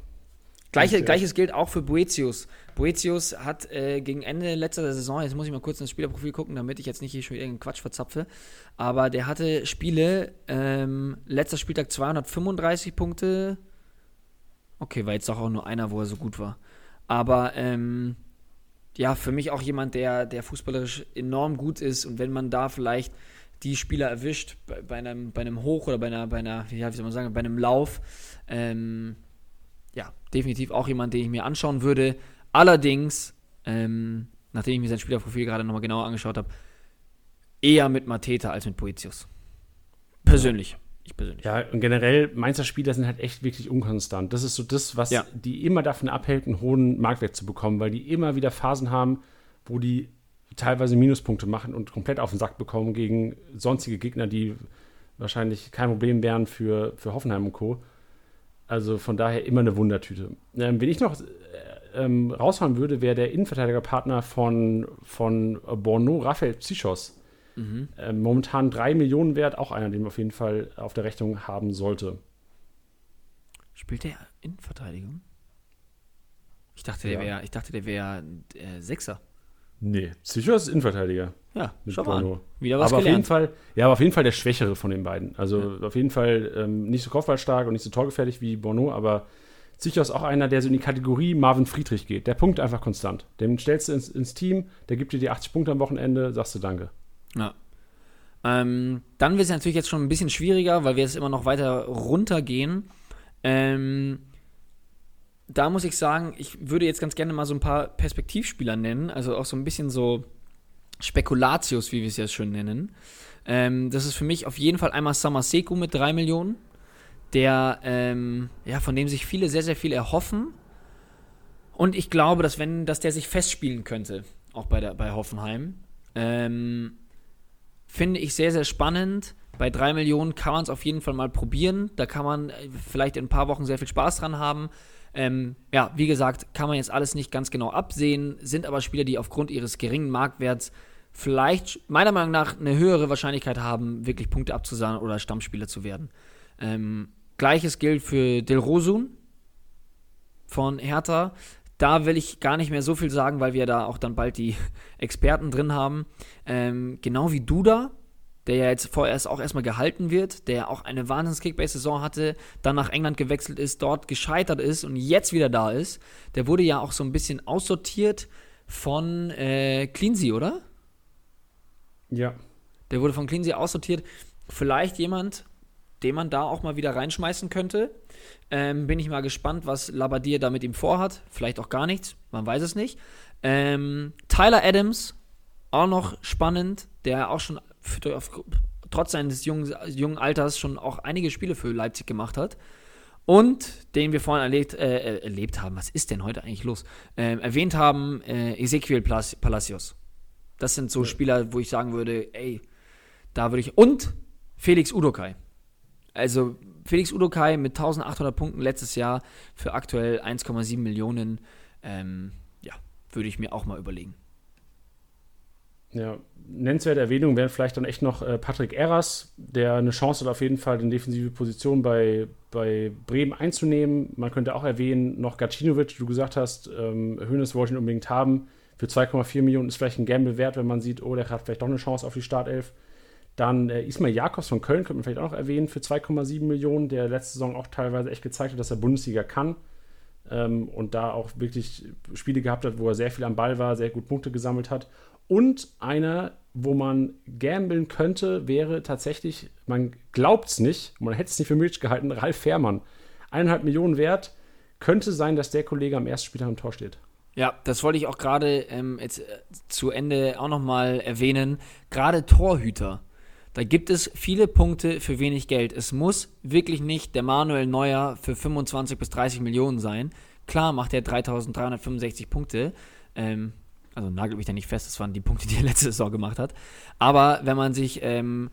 Gleiche, gleiches gilt auch für Boetius. Boetius hat äh, gegen Ende letzter Saison, jetzt muss ich mal kurz ins Spielerprofil gucken, damit ich jetzt nicht hier schon irgendeinen Quatsch verzapfe, aber der hatte Spiele, ähm, letzter Spieltag 235 Punkte, Okay, war jetzt doch auch nur einer, wo er so gut war. Aber ähm, ja, für mich auch jemand, der, der fußballerisch enorm gut ist und wenn man da vielleicht die Spieler erwischt bei, bei einem, bei einem Hoch oder bei einer, bei einer, wie soll man sagen, bei einem Lauf, ähm, ja, definitiv auch jemand, den ich mir anschauen würde. Allerdings, ähm, nachdem ich mir sein Spielerprofil gerade nochmal genauer angeschaut habe, eher mit Mateta als mit Poetius. Persönlich. Ja. Ich persönlich. Ja, und generell, Mainzer Spieler sind halt echt wirklich unkonstant. Das ist so das, was ja. die immer davon abhält, einen hohen Marktwert zu bekommen, weil die immer wieder Phasen haben, wo die teilweise Minuspunkte machen und komplett auf den Sack bekommen gegen sonstige Gegner, die wahrscheinlich kein Problem wären für, für Hoffenheim und Co. Also von daher immer eine Wundertüte. Ähm, wenn ich noch äh, ähm, rausfahren würde, wäre der Innenverteidigerpartner von, von Borno, Raphael Psychos. Mhm. Äh, momentan 3 Millionen wert, auch einer, den man auf jeden Fall auf der Rechnung haben sollte. Spielt der in Verteidigung? Ich dachte, der wäre, ich dachte, der wäre äh, Sechser. Nee, sicher ist Innenverteidiger. Ja, schau mal an. Wieder was aber gelernt. auf jeden Fall, ja, aber auf jeden Fall der schwächere von den beiden. Also ja. auf jeden Fall ähm, nicht so kopfballstark und nicht so torgefährlich wie Bono, aber sicher ist auch einer, der so in die Kategorie Marvin Friedrich geht. Der Punkt einfach konstant. Den stellst du ins, ins Team, der gibt dir die 80 Punkte am Wochenende, sagst du Danke. Ja. Ähm, dann wird es natürlich jetzt schon ein bisschen schwieriger, weil wir jetzt immer noch weiter runtergehen. Ähm, da muss ich sagen, ich würde jetzt ganz gerne mal so ein paar Perspektivspieler nennen, also auch so ein bisschen so Spekulatius, wie wir es jetzt schön nennen. Ähm, das ist für mich auf jeden Fall einmal Samaseku mit 3 Millionen, der, ähm, ja, von dem sich viele sehr, sehr viel erhoffen. Und ich glaube, dass wenn, dass der sich festspielen könnte, auch bei, der, bei Hoffenheim. Ähm, Finde ich sehr, sehr spannend. Bei drei Millionen kann man es auf jeden Fall mal probieren. Da kann man äh, vielleicht in ein paar Wochen sehr viel Spaß dran haben. Ähm, ja, wie gesagt, kann man jetzt alles nicht ganz genau absehen, sind aber Spieler, die aufgrund ihres geringen Marktwerts vielleicht meiner Meinung nach eine höhere Wahrscheinlichkeit haben, wirklich Punkte abzusagen oder Stammspieler zu werden. Ähm, Gleiches gilt für Del Rosun von Hertha. Da will ich gar nicht mehr so viel sagen, weil wir da auch dann bald die Experten drin haben. Ähm, genau wie Duda, der ja jetzt vorerst auch erstmal gehalten wird, der auch eine Wahnsinns-Kickbase-Saison hatte, dann nach England gewechselt ist, dort gescheitert ist und jetzt wieder da ist. Der wurde ja auch so ein bisschen aussortiert von äh, Cleansey, oder? Ja. Der wurde von Cleansey aussortiert. Vielleicht jemand, den man da auch mal wieder reinschmeißen könnte. Ähm, bin ich mal gespannt, was Labadier da mit ihm vorhat. Vielleicht auch gar nichts, man weiß es nicht. Ähm, Tyler Adams, auch noch spannend, der auch schon für, auf, trotz seines jungen, jungen Alters schon auch einige Spiele für Leipzig gemacht hat. Und den wir vorhin erlebt, äh, erlebt haben, was ist denn heute eigentlich los? Ähm, erwähnt haben, äh, Ezequiel Palacios. Das sind so ja. Spieler, wo ich sagen würde, ey, da würde ich. Und Felix Udokai. Also Felix Udokai mit 1800 Punkten letztes Jahr für aktuell 1,7 Millionen. Ähm, ja, würde ich mir auch mal überlegen. Ja, nennenswerte Erwähnung wäre vielleicht dann echt noch äh, Patrick Erras, der eine Chance hat, auf jeden Fall die defensive Position bei, bei Bremen einzunehmen. Man könnte auch erwähnen, noch Gacinovic, du gesagt hast, ähm, Hönes wollte ihn unbedingt haben. Für 2,4 Millionen ist vielleicht ein Gamble wert, wenn man sieht, oh, der hat vielleicht doch eine Chance auf die Startelf. Dann äh, Ismail Jakobs von Köln könnte man vielleicht auch noch erwähnen für 2,7 Millionen, der letzte Saison auch teilweise echt gezeigt hat, dass er Bundesliga kann. ähm, und da auch wirklich Spiele gehabt hat, wo er sehr viel am Ball war, sehr gut Punkte gesammelt hat. Und einer, wo man gambeln könnte, wäre tatsächlich, man glaubt es nicht, man hätte es nicht für möglich gehalten, Ralf Fährmann. Eineinhalb Millionen wert, könnte sein, dass der Kollege am ersten Spieltag im Tor steht. Ja, das wollte ich auch gerade ähm, jetzt äh, zu Ende auch nochmal erwähnen. Gerade Torhüter. Da gibt es viele Punkte für wenig Geld. Es muss wirklich nicht der Manuel Neuer für 25 bis 30 Millionen sein. Klar macht er 3365 Punkte. Ähm, also nagelt mich da nicht fest, das waren die Punkte, die er letzte Saison gemacht hat. Aber wenn man sich ähm,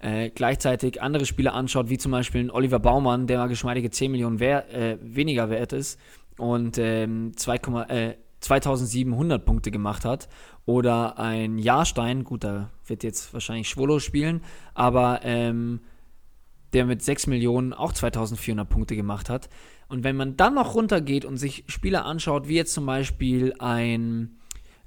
äh, gleichzeitig andere Spieler anschaut, wie zum Beispiel Oliver Baumann, der mal geschmeidige 10 Millionen wer äh, weniger wert ist und ähm, 2, äh, 2700 Punkte gemacht hat, oder ein Jahrstein, gut, da wird jetzt wahrscheinlich Schwolo spielen, aber ähm, der mit 6 Millionen auch 2400 Punkte gemacht hat. Und wenn man dann noch runtergeht und sich Spieler anschaut, wie jetzt zum Beispiel ein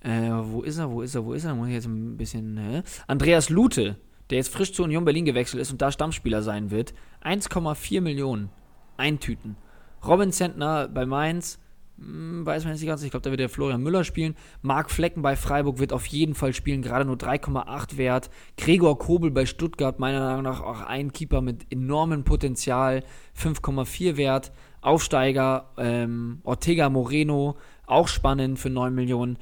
äh, wo ist er, wo ist er, wo ist er? Da muss ich jetzt ein bisschen. Äh, Andreas Lute, der jetzt frisch zu Union Berlin gewechselt ist und da Stammspieler sein wird. 1,4 Millionen. Eintüten. Robin Zentner bei Mainz. Hm, weiß man jetzt nicht ganz. Ich glaube, da wird der Florian Müller spielen. Marc Flecken bei Freiburg wird auf jeden Fall spielen, gerade nur 3,8 wert. Gregor Kobel bei Stuttgart, meiner Meinung nach auch ein Keeper mit enormem Potenzial, 5,4 wert. Aufsteiger ähm, Ortega Moreno, auch spannend für 9 Millionen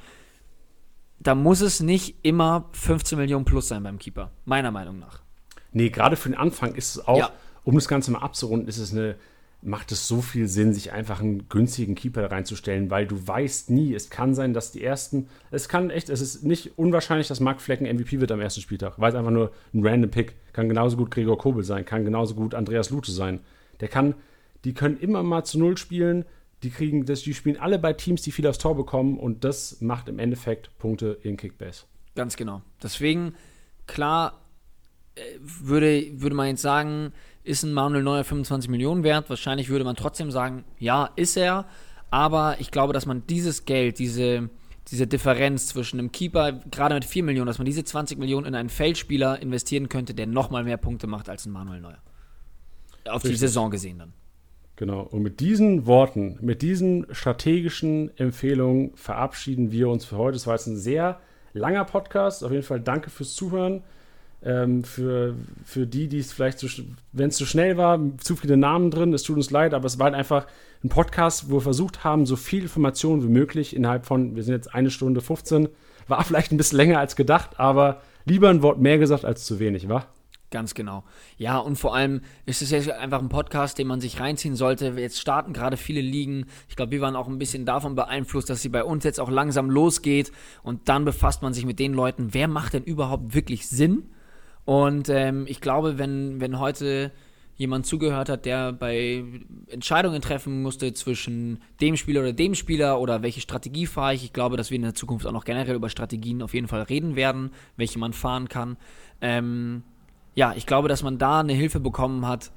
da muss es nicht immer 15 Millionen plus sein beim Keeper, meiner Meinung nach. Nee, gerade für den Anfang ist es auch, ja. um das Ganze mal abzurunden, ist es eine, macht es so viel Sinn, sich einfach einen günstigen Keeper reinzustellen, weil du weißt nie, es kann sein, dass die ersten, es kann echt, es ist nicht unwahrscheinlich, dass Mark Flecken MVP wird am ersten Spieltag, weil es einfach nur ein random Pick, kann genauso gut Gregor Kobel sein, kann genauso gut Andreas Lute sein. Der kann, die können immer mal zu Null spielen, die kriegen das, die spielen alle bei Teams, die viel aufs Tor bekommen und das macht im Endeffekt Punkte in Kickbase. Ganz genau. Deswegen, klar, äh, würde, würde man jetzt sagen, ist ein Manuel Neuer 25 Millionen wert. Wahrscheinlich würde man trotzdem sagen, ja, ist er. Aber ich glaube, dass man dieses Geld, diese, diese Differenz zwischen einem Keeper, gerade mit 4 Millionen, dass man diese 20 Millionen in einen Feldspieler investieren könnte, der nochmal mehr Punkte macht als ein Manuel Neuer. Auf Richtig. die Saison gesehen dann. Genau. Und mit diesen Worten, mit diesen strategischen Empfehlungen verabschieden wir uns für heute. Es war jetzt ein sehr langer Podcast. Auf jeden Fall danke fürs Zuhören. Ähm, für, für die, die es vielleicht, wenn es zu schnell war, zu viele Namen drin, es tut uns leid, aber es war halt einfach ein Podcast, wo wir versucht haben, so viel Information wie möglich innerhalb von, wir sind jetzt eine Stunde 15, war vielleicht ein bisschen länger als gedacht, aber lieber ein Wort mehr gesagt als zu wenig, wa? Ganz genau. Ja, und vor allem ist es jetzt einfach ein Podcast, den man sich reinziehen sollte. Jetzt starten gerade viele Ligen. Ich glaube, wir waren auch ein bisschen davon beeinflusst, dass sie bei uns jetzt auch langsam losgeht. Und dann befasst man sich mit den Leuten, wer macht denn überhaupt wirklich Sinn? Und ähm, ich glaube, wenn, wenn heute jemand zugehört hat, der bei Entscheidungen treffen musste zwischen dem Spieler oder dem Spieler oder welche Strategie fahre ich. Ich glaube, dass wir in der Zukunft auch noch generell über Strategien auf jeden Fall reden werden, welche man fahren kann. Ähm, ja, ich glaube, dass man da eine Hilfe bekommen hat.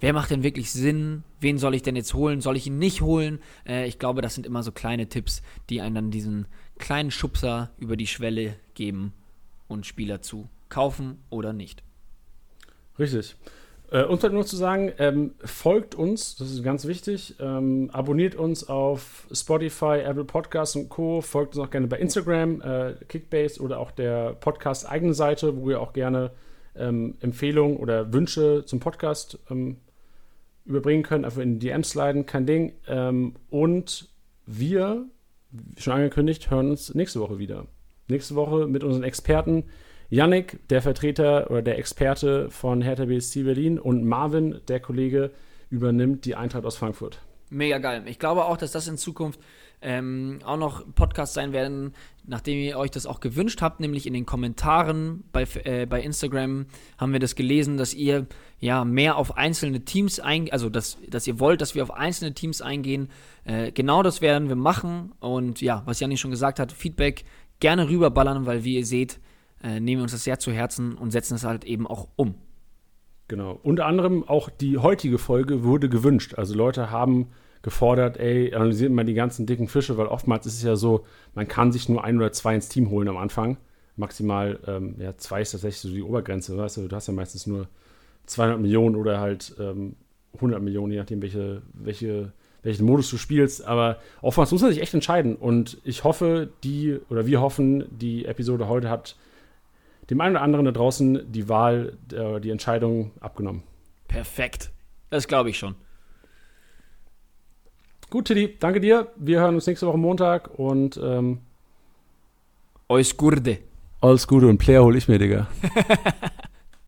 Wer macht denn wirklich Sinn? Wen soll ich denn jetzt holen? Soll ich ihn nicht holen? Äh, ich glaube, das sind immer so kleine Tipps, die einen dann diesen kleinen Schubser über die Schwelle geben und Spieler zu kaufen oder nicht. Richtig. Äh, uns bleibt nur zu sagen, ähm, folgt uns, das ist ganz wichtig. Ähm, abonniert uns auf Spotify, Apple Podcasts und Co. Folgt uns auch gerne bei Instagram, äh, Kickbase oder auch der Podcast eigene Seite, wo ihr auch gerne ähm, Empfehlungen oder Wünsche zum Podcast ähm, überbringen könnt, einfach in die DMs sliden, kein Ding. Ähm, und wir, schon angekündigt, hören uns nächste Woche wieder. Nächste Woche mit unseren Experten Yannick, der Vertreter oder der Experte von Hertha BSC Berlin und Marvin, der Kollege, übernimmt die Eintracht aus Frankfurt. Mega geil. Ich glaube auch, dass das in Zukunft ähm, auch noch Podcasts sein werden, nachdem ihr euch das auch gewünscht habt, nämlich in den Kommentaren bei, äh, bei Instagram haben wir das gelesen, dass ihr ja mehr auf einzelne Teams eingehen, also dass, dass ihr wollt, dass wir auf einzelne Teams eingehen. Äh, genau das werden wir machen und ja, was Janni schon gesagt hat, Feedback gerne rüberballern, weil wie ihr seht, äh, nehmen wir uns das sehr zu Herzen und setzen es halt eben auch um. Genau. Unter anderem auch die heutige Folge wurde gewünscht. Also Leute haben gefordert, ey, analysiert mal die ganzen dicken Fische, weil oftmals ist es ja so, man kann sich nur ein oder zwei ins Team holen am Anfang. Maximal, ähm, ja, zwei ist tatsächlich so die Obergrenze, weißt du, du hast ja meistens nur 200 Millionen oder halt ähm, 100 Millionen, je nachdem, welche, welche welchen Modus du spielst. Aber oftmals muss man sich echt entscheiden. Und ich hoffe, die, oder wir hoffen, die Episode heute hat dem einen oder anderen da draußen die Wahl, äh, die Entscheidung abgenommen. Perfekt. Das glaube ich schon. Gut, Tiddy, danke dir. Wir hören uns nächste Woche Montag und ähm, Eus Gurde. alles Gute und Player hol ich mir, Digga.